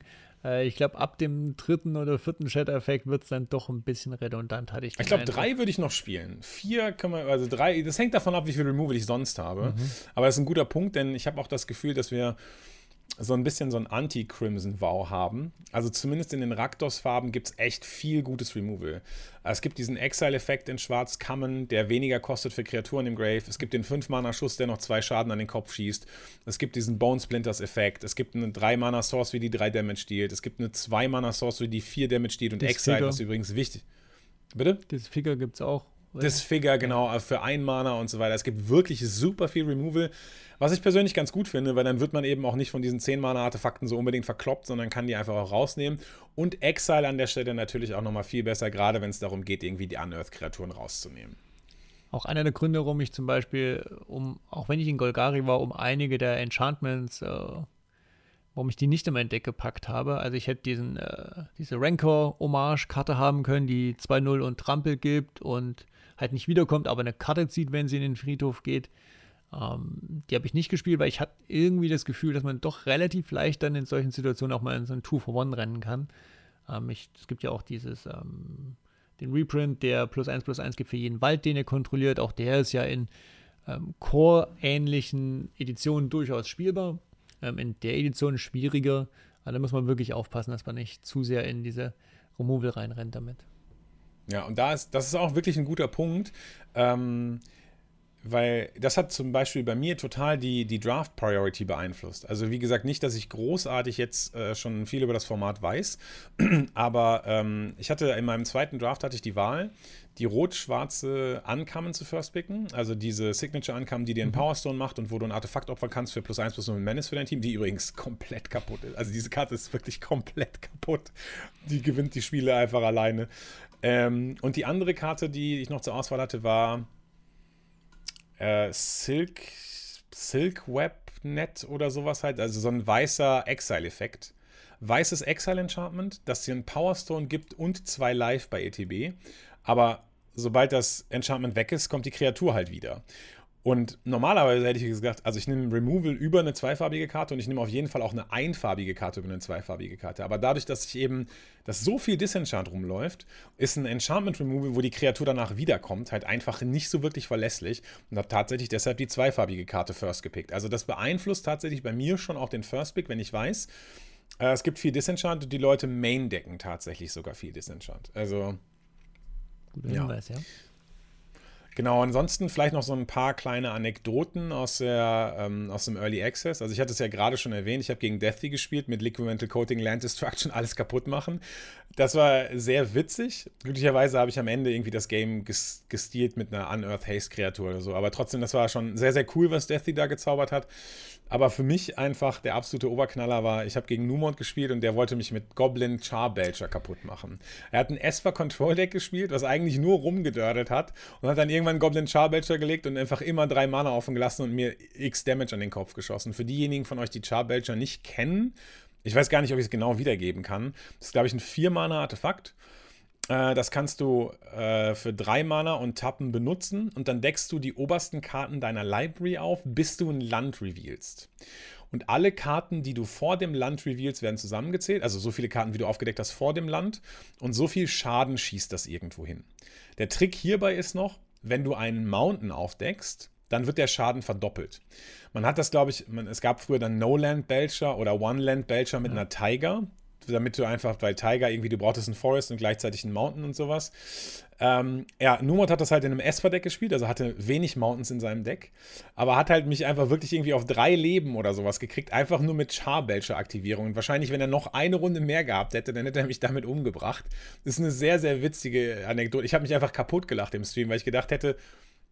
äh, ich glaube, ab dem dritten oder vierten Shatter-Effekt wird es dann doch ein bisschen redundant, hatte ich Ich glaube, drei würde ich noch spielen. Vier kann man, also drei, das hängt davon ab, wie viel Removal ich sonst habe. Mhm. Aber das ist ein guter Punkt, denn ich habe auch das Gefühl, dass wir so ein bisschen so ein Anti-Crimson-Wow haben. Also zumindest in den Raktos-Farben gibt es echt viel gutes Removal. Es gibt diesen Exile-Effekt in Schwarz Common, der weniger kostet für Kreaturen im Grave. Es gibt den 5-Mana-Schuss, der noch zwei Schaden an den Kopf schießt. Es gibt diesen Bone Splinters-Effekt. Es gibt eine 3-Mana-Source, wie die 3 Damage dealt. Es gibt eine 2-Mana-Source, wie die 4 Damage dealt und Exile, was übrigens wichtig. Bitte? Das Figure gibt es auch. Disfigure, genau, für ein Mana und so weiter. Es gibt wirklich super viel Removal, was ich persönlich ganz gut finde, weil dann wird man eben auch nicht von diesen 10 Mana-Artefakten so unbedingt verkloppt, sondern kann die einfach auch rausnehmen. Und Exile an der Stelle natürlich auch nochmal viel besser, gerade wenn es darum geht, irgendwie die Unearth-Kreaturen rauszunehmen. Auch einer der Gründe, warum ich zum Beispiel, um, auch wenn ich in Golgari war, um einige der Enchantments, äh, warum ich die nicht in mein Deck gepackt habe. Also ich hätte diesen, äh, diese Rancor-Hommage-Karte haben können, die 2-0 und Trampel gibt und halt nicht wiederkommt, aber eine Karte zieht, wenn sie in den Friedhof geht. Ähm, die habe ich nicht gespielt, weil ich hatte irgendwie das Gefühl, dass man doch relativ leicht dann in solchen Situationen auch mal in so ein Two-for-One rennen kann. Ähm, ich, es gibt ja auch dieses, ähm, den Reprint, der plus 1 plus 1 gibt für jeden Wald, den er kontrolliert. Auch der ist ja in ähm, Core-ähnlichen Editionen durchaus spielbar. Ähm, in der Edition schwieriger. Aber da muss man wirklich aufpassen, dass man nicht zu sehr in diese Removal reinrennt damit. Ja, und da ist, das ist auch wirklich ein guter Punkt. Ähm, weil das hat zum Beispiel bei mir total die, die Draft Priority beeinflusst. Also wie gesagt, nicht, dass ich großartig jetzt äh, schon viel über das Format weiß, aber ähm, ich hatte in meinem zweiten Draft hatte ich die Wahl, die rot-schwarze Ankamen zu first picken, also diese Signature Ankamen, die dir einen mhm. Powerstone macht und wo du ein Artefakt opfern kannst für plus 1 plus 0 Menace für dein Team, die übrigens komplett kaputt ist. Also diese Karte ist wirklich komplett kaputt. Die gewinnt die Spiele einfach alleine. Ähm, und die andere Karte, die ich noch zur Auswahl hatte, war äh, Silk, Silk Web Net oder sowas halt. Also so ein weißer Exile-Effekt. Weißes Exile-Enchantment, das dir einen Powerstone gibt und zwei Life bei ETB. Aber sobald das Enchantment weg ist, kommt die Kreatur halt wieder. Und normalerweise hätte ich gesagt, also ich nehme Removal über eine zweifarbige Karte und ich nehme auf jeden Fall auch eine einfarbige Karte über eine zweifarbige Karte. Aber dadurch, dass ich eben, dass so viel Disenchant rumläuft, ist ein Enchantment Removal, wo die Kreatur danach wiederkommt, halt einfach nicht so wirklich verlässlich und habe tatsächlich deshalb die zweifarbige Karte First gepickt. Also das beeinflusst tatsächlich bei mir schon auch den First Pick, wenn ich weiß, äh, es gibt viel Disenchant und die Leute main decken tatsächlich sogar viel Disenchant. Also. Guter Hinweis, ja. Genau, ansonsten vielleicht noch so ein paar kleine Anekdoten aus, der, ähm, aus dem Early Access. Also ich hatte es ja gerade schon erwähnt, ich habe gegen Deathy gespielt mit Liquimental Coating, Land Destruction, alles kaputt machen. Das war sehr witzig. Glücklicherweise habe ich am Ende irgendwie das Game ges gestealt mit einer Unearth Haste Kreatur oder so. Aber trotzdem, das war schon sehr, sehr cool, was Deathy da gezaubert hat. Aber für mich einfach der absolute Oberknaller war, ich habe gegen Numont gespielt und der wollte mich mit Goblin Charbelcher kaputt machen. Er hat ein Esper Control Deck gespielt, was eigentlich nur rumgedördet hat und hat dann irgendwann Goblin Charbelcher gelegt und einfach immer drei Mana offen gelassen und mir X Damage an den Kopf geschossen. Für diejenigen von euch, die Charbelcher nicht kennen, ich weiß gar nicht, ob ich es genau wiedergeben kann. Das ist, glaube ich, ein 4-Mana-Artefakt. Äh, das kannst du äh, für drei Mana und Tappen benutzen und dann deckst du die obersten Karten deiner Library auf, bis du ein Land revealst. Und alle Karten, die du vor dem Land revealst, werden zusammengezählt. Also so viele Karten, wie du aufgedeckt hast vor dem Land. Und so viel Schaden schießt das irgendwo hin. Der Trick hierbei ist noch, wenn du einen Mountain aufdeckst, dann wird der Schaden verdoppelt. Man hat das, glaube ich, man, es gab früher dann No-Land Belcher oder One-Land Belcher mit ja. einer Tiger damit du einfach, weil Tiger irgendwie, du brauchtest einen Forest und gleichzeitig einen Mountain und sowas. Ähm, ja, Numot hat das halt in einem Esper-Deck gespielt, also hatte wenig Mountains in seinem Deck, aber hat halt mich einfach wirklich irgendwie auf drei Leben oder sowas gekriegt, einfach nur mit Charbelcher-Aktivierung. Und wahrscheinlich, wenn er noch eine Runde mehr gehabt hätte, dann hätte er mich damit umgebracht. Das ist eine sehr, sehr witzige Anekdote. Ich habe mich einfach kaputt gelacht im Stream, weil ich gedacht hätte,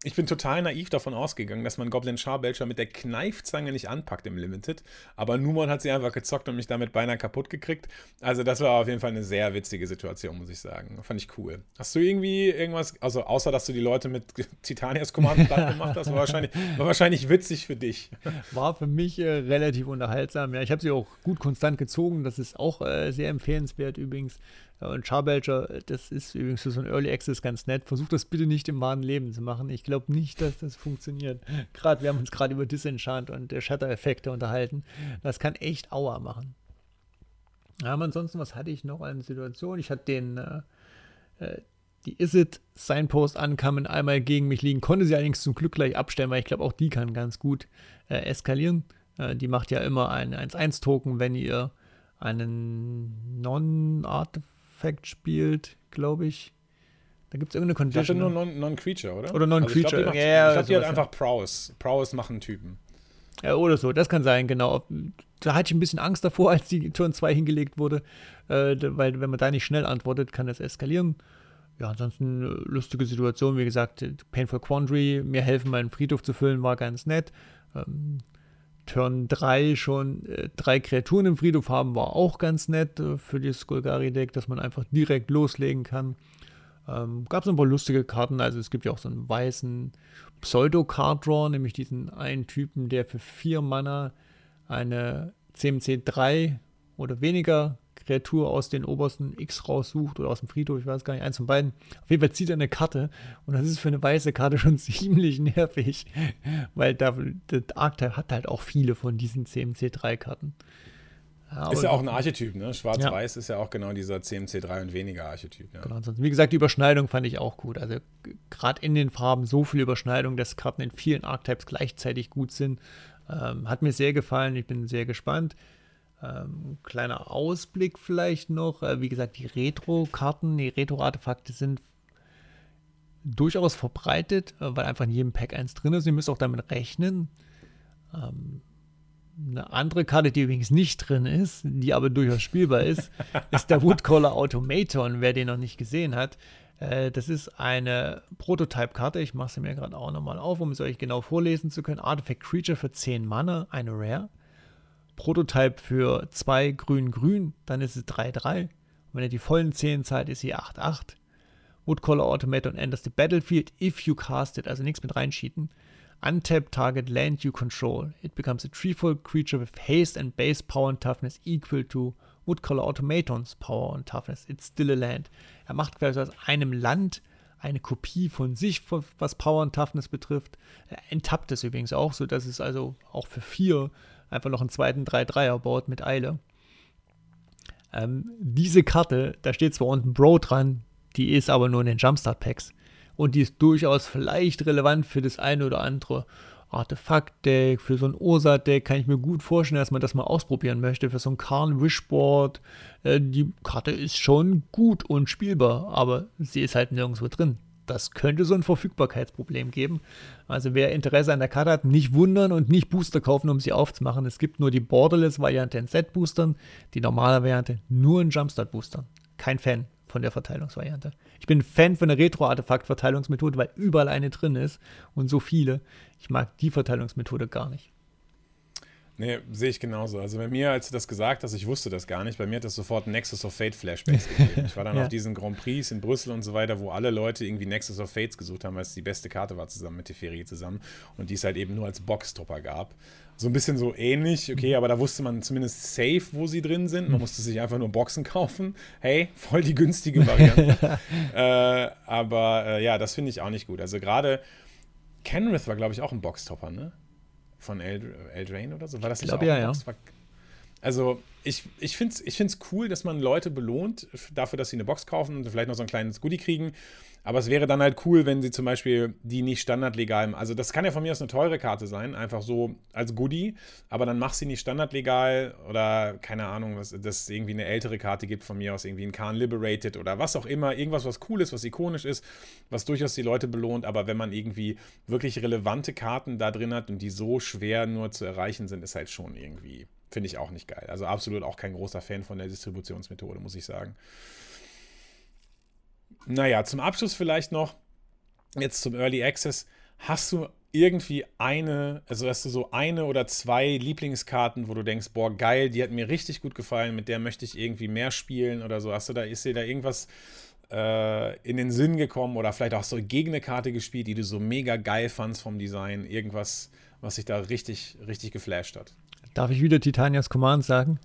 ich bin total naiv davon ausgegangen, dass man Goblin Charbelcher mit der Kneifzange nicht anpackt im Limited. Aber Numon hat sie einfach gezockt und mich damit beinahe kaputt gekriegt. Also, das war auf jeden Fall eine sehr witzige Situation, muss ich sagen. Fand ich cool. Hast du irgendwie irgendwas, also außer dass du die Leute mit Titanias Command gemacht hast, war wahrscheinlich, war wahrscheinlich witzig für dich. War für mich äh, relativ unterhaltsam. Ja, ich habe sie auch gut konstant gezogen. Das ist auch äh, sehr empfehlenswert übrigens. Und Charbelcher, das ist übrigens für so ein Early Access ganz nett. Versucht das bitte nicht im wahren Leben zu machen. Ich glaube nicht, dass das funktioniert. Gerade, wir haben uns gerade über Disenchant und der Shatter-Effekte unterhalten. Das kann echt Aua machen. Aber ansonsten, was hatte ich noch an Situation? Ich hatte den, äh, äh die Isit Signpost ankamen einmal gegen mich liegen, konnte sie allerdings zum Glück gleich abstellen, weil ich glaube, auch die kann ganz gut äh, eskalieren. Äh, die macht ja immer einen 1-1-Token, wenn ihr einen Non-Artifact spielt, glaube ich. Da gibt es irgendeine Condition. Ich hatte nur Non-Creature, non oder? Oder Non-Creature. Also ich glaube, die, ja, glaub, die hat einfach Prowess. Prowess machen Typen. Ja, oder so, das kann sein, genau. Da hatte ich ein bisschen Angst davor, als die Turn 2 hingelegt wurde, äh, weil wenn man da nicht schnell antwortet, kann das eskalieren. Ja, ansonsten äh, lustige Situation, wie gesagt, Painful Quandary, mir helfen, meinen Friedhof zu füllen, war ganz nett. Ähm, Turn 3 schon äh, drei Kreaturen im Friedhof haben, war auch ganz nett äh, für das Skulgari-Deck, dass man einfach direkt loslegen kann. Ähm, Gab es ein paar lustige Karten, also es gibt ja auch so einen weißen Pseudo-Card-Draw, nämlich diesen einen Typen, der für vier Mana eine CMC 3 oder weniger Kreatur aus den obersten X raussucht oder aus dem Friedhof, ich weiß gar nicht, eins von beiden. Auf jeden Fall zieht er eine Karte und das ist für eine weiße Karte schon ziemlich nervig, weil da, der Archetype hat halt auch viele von diesen CMC3-Karten. Ja, ist ja auch ein Archetyp, ne? Schwarz-Weiß ja. ist ja auch genau dieser CMC3 und weniger Archetyp. Ja. Genau, wie gesagt, die Überschneidung fand ich auch gut. Also gerade in den Farben so viel Überschneidung, dass Karten in vielen Archetypes gleichzeitig gut sind. Ähm, hat mir sehr gefallen, ich bin sehr gespannt. Ähm, kleiner Ausblick vielleicht noch. Äh, wie gesagt, die Retro-Karten, die Retro-Artefakte sind durchaus verbreitet, äh, weil einfach in jedem Pack eins drin ist. Ihr müsst auch damit rechnen. Ähm, eine andere Karte, die übrigens nicht drin ist, die aber durchaus spielbar ist, ist der Woodcaller Automaton, wer den noch nicht gesehen hat. Äh, das ist eine Prototype-Karte. Ich mache sie mir gerade auch nochmal auf, um es euch genau vorlesen zu können. Artifact Creature für 10 Mana, eine Rare. Prototype für 2 grün-grün, dann ist es 3-3. Und wenn ihr die vollen 10 zahlt, ist sie 8-8. Woodcaller Automaton enters the battlefield if you cast it, also nichts mit reinschieten. Untap target land you control. It becomes a treefold creature with haste and base power and toughness equal to Woodcaller Automatons Power and Toughness. It's still a land. Er macht quasi aus einem Land eine Kopie von sich, was Power und Toughness betrifft. Er enttappt es übrigens auch, sodass es also auch für vier einfach noch einen zweiten 3-3er baut mit Eile. Ähm, diese Karte, da steht zwar unten Bro dran, die ist aber nur in den Jumpstart-Packs. Und die ist durchaus vielleicht relevant für das eine oder andere Artefakt-Deck, für so ein Ursa-Deck kann ich mir gut vorstellen, dass man das mal ausprobieren möchte. Für so ein Karn Wishboard. Äh, die Karte ist schon gut und spielbar, aber sie ist halt nirgendwo drin. Das könnte so ein Verfügbarkeitsproblem geben. Also wer Interesse an der Karte hat, nicht wundern und nicht Booster kaufen, um sie aufzumachen. Es gibt nur die Borderless-Variante in Set-Boostern, die normale Variante nur in Jumpstart-Boostern. Kein Fan von der Verteilungsvariante. Ich bin Fan von der Retro-Artefakt-Verteilungsmethode, weil überall eine drin ist und so viele. Ich mag die Verteilungsmethode gar nicht. Nee, sehe ich genauso. Also bei mir, als du das gesagt hast, ich wusste das gar nicht, bei mir hat das sofort Nexus of Fate Flashbacks gegeben. Ich war dann ja. auf diesen Grand Prix in Brüssel und so weiter, wo alle Leute irgendwie Nexus of Fates gesucht haben, weil es die beste Karte war zusammen mit Teferi zusammen und die es halt eben nur als Boxtopper gab. So ein bisschen so ähnlich, okay, aber da wusste man zumindest safe, wo sie drin sind. Man musste sich einfach nur Boxen kaufen. Hey, voll die günstige Variante. äh, aber äh, ja, das finde ich auch nicht gut. Also gerade Kenrith war, glaube ich, auch ein Boxtopper, ne? Von Eldraine oder so. War das ich glaub, auch ja, ja. Also ich, ich finde es ich find's cool, dass man Leute belohnt dafür, dass sie eine Box kaufen und vielleicht noch so ein kleines Goodie kriegen. Aber es wäre dann halt cool, wenn sie zum Beispiel die nicht standardlegal, also das kann ja von mir aus eine teure Karte sein, einfach so als Goodie, aber dann mach sie nicht standardlegal oder keine Ahnung, dass es irgendwie eine ältere Karte gibt von mir aus, irgendwie ein Khan Liberated oder was auch immer, irgendwas, was cool ist, was ikonisch ist, was durchaus die Leute belohnt, aber wenn man irgendwie wirklich relevante Karten da drin hat und die so schwer nur zu erreichen sind, ist halt schon irgendwie, finde ich auch nicht geil. Also absolut auch kein großer Fan von der Distributionsmethode, muss ich sagen. Naja, zum Abschluss vielleicht noch, jetzt zum Early Access, hast du irgendwie eine, also hast du so eine oder zwei Lieblingskarten, wo du denkst, boah, geil, die hat mir richtig gut gefallen, mit der möchte ich irgendwie mehr spielen oder so. Hast du da, ist dir da irgendwas äh, in den Sinn gekommen oder vielleicht auch so gegen eine Karte gespielt, die du so mega geil fandst vom Design? Irgendwas, was dich da richtig, richtig geflasht hat? Darf ich wieder Titanias Command sagen?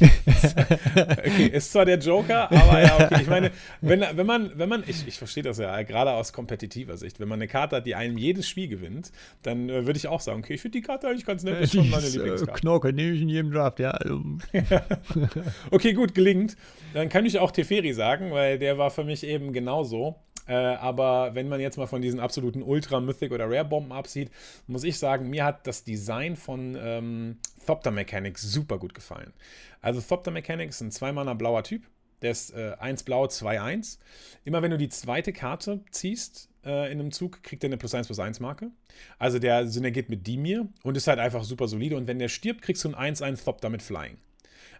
okay, ist zwar der Joker, aber ja, okay. Ich meine, wenn, wenn man, wenn man, ich, ich verstehe das ja gerade aus kompetitiver Sicht, wenn man eine Karte hat, die einem jedes Spiel gewinnt, dann äh, würde ich auch sagen, okay, ich finde die Karte eigentlich ganz nett, ist schon meine äh, Lieblingskarte. Knorke nehme ich in jedem Draft, ja. Also. okay, gut, gelingt. Dann kann ich auch Teferi sagen, weil der war für mich eben genauso. Äh, aber wenn man jetzt mal von diesen absoluten Ultra Mythic oder Rare Bomben absieht, muss ich sagen, mir hat das Design von ähm, Thopter Mechanics super gut gefallen. Also Thopter Mechanics ist ein zweimaler blauer Typ. Der ist äh, 1 blau, 2 1. Immer wenn du die zweite Karte ziehst äh, in einem Zug, kriegt er eine plus 1 plus 1 Marke. Also der synergiert mit Dimir und ist halt einfach super solide. Und wenn der stirbt, kriegst du ein 1 1 Thopter mit Flying.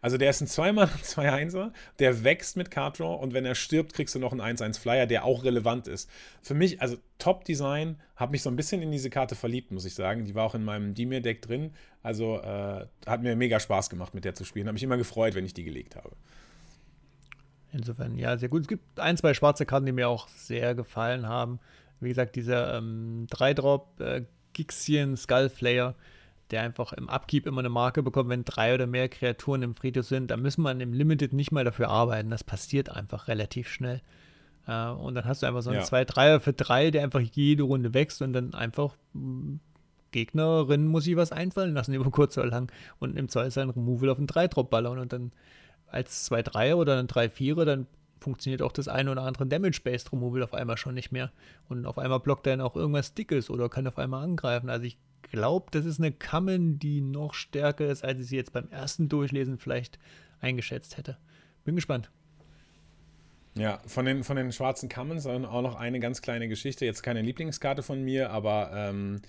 Also der ist ein 2-Mann, 2-1er, der wächst mit Card Draw und wenn er stirbt, kriegst du noch einen 1-1 Flyer, der auch relevant ist. Für mich, also Top-Design, habe mich so ein bisschen in diese Karte verliebt, muss ich sagen. Die war auch in meinem Dimir-Deck drin. Also äh, hat mir mega Spaß gemacht, mit der zu spielen. Habe mich immer gefreut, wenn ich die gelegt habe. Insofern, ja, sehr gut. Es gibt ein, zwei schwarze Karten, die mir auch sehr gefallen haben. Wie gesagt, dieser ähm, 3-Drop äh, Gixian Skullflayer der einfach im Upkeep immer eine Marke bekommt, wenn drei oder mehr Kreaturen im Friedhof sind. Da muss man im Limited nicht mal dafür arbeiten. Das passiert einfach relativ schnell. Äh, und dann hast du einfach so einen 2-3er für 3, der einfach jede Runde wächst und dann einfach hm, Gegnerin muss sich was einfallen lassen über kurz oder lang und im Zweifel sein Removal auf einen 3-Drop ballern und dann als 2-3er oder ein 3-4er, dann funktioniert auch das eine oder andere Damage-Based Removal auf einmal schon nicht mehr. Und auf einmal blockt er dann auch irgendwas Dickes oder kann auf einmal angreifen. Also ich glaube, das ist eine Kammen, die noch stärker ist, als ich sie jetzt beim ersten Durchlesen vielleicht eingeschätzt hätte. Bin gespannt. Ja, von den, von den schwarzen Kammen auch noch eine ganz kleine Geschichte. Jetzt keine Lieblingskarte von mir, aber ähm,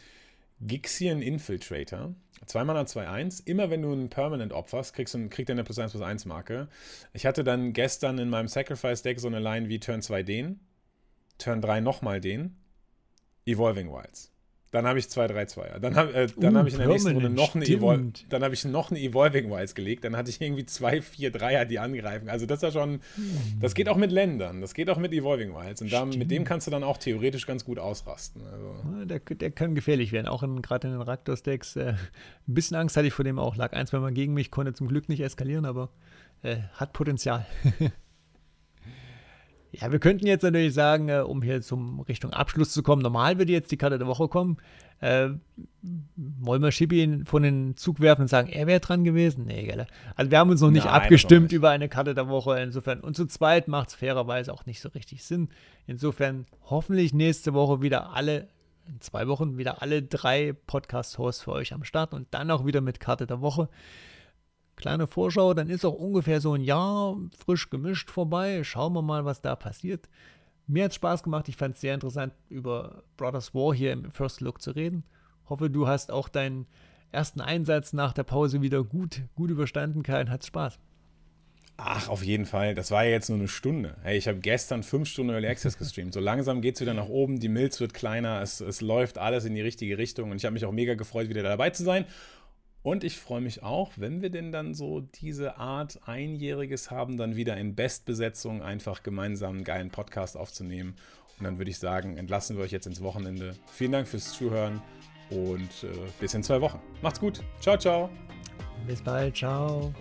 Gixian Infiltrator. 2 Mana 2-1. Immer wenn du einen Permanent opferst, kriegst du, kriegt er eine plus 1 plus 1 Marke. Ich hatte dann gestern in meinem Sacrifice-Deck so eine Line wie Turn 2 den, Turn 3 nochmal den, Evolving Wilds. Dann habe ich 2, 3, 2. Dann habe äh, uh, hab ich in der nächsten Runde noch eine, Evol dann ich noch eine Evolving Wilds gelegt. Dann hatte ich irgendwie 2, 4, 3er, die angreifen. Also das ist ja schon, das geht auch mit Ländern. Das geht auch mit Evolving Wilds. Und da, mit dem kannst du dann auch theoretisch ganz gut ausrasten. Also. Der, der kann gefährlich werden. Auch gerade in den Raktos-Decks. Äh, ein bisschen Angst hatte ich vor dem auch. Lag ein, zwei Mal gegen mich, konnte zum Glück nicht eskalieren, aber äh, hat Potenzial. Ja, wir könnten jetzt natürlich sagen, äh, um hier zum Richtung Abschluss zu kommen, normal würde jetzt die Karte der Woche kommen. Äh, wollen wir Schippi von den Zug werfen und sagen, er wäre dran gewesen? Nee, gell? Also wir haben uns noch nicht Nein, abgestimmt nicht. über eine Karte der Woche. Insofern, und zu zweit macht es fairerweise auch nicht so richtig Sinn. Insofern hoffentlich nächste Woche wieder alle, in zwei Wochen wieder alle drei Podcast-Hosts für euch am Start und dann auch wieder mit Karte der Woche kleine Vorschau, dann ist auch ungefähr so ein Jahr frisch gemischt vorbei. Schauen wir mal, was da passiert. Mir hat es Spaß gemacht. Ich fand es sehr interessant, über Brothers War hier im First Look zu reden. Hoffe, du hast auch deinen ersten Einsatz nach der Pause wieder gut, gut überstanden, Kai, hat Spaß. Ach, auf jeden Fall. Das war ja jetzt nur eine Stunde. Hey, ich habe gestern fünf Stunden Early Access gestreamt. So langsam geht es wieder nach oben, die Milz wird kleiner, es, es läuft alles in die richtige Richtung und ich habe mich auch mega gefreut, wieder dabei zu sein. Und ich freue mich auch, wenn wir denn dann so diese Art Einjähriges haben, dann wieder in Bestbesetzung einfach gemeinsam einen geilen Podcast aufzunehmen. Und dann würde ich sagen, entlassen wir euch jetzt ins Wochenende. Vielen Dank fürs Zuhören und äh, bis in zwei Wochen. Macht's gut. Ciao, ciao. Bis bald. Ciao.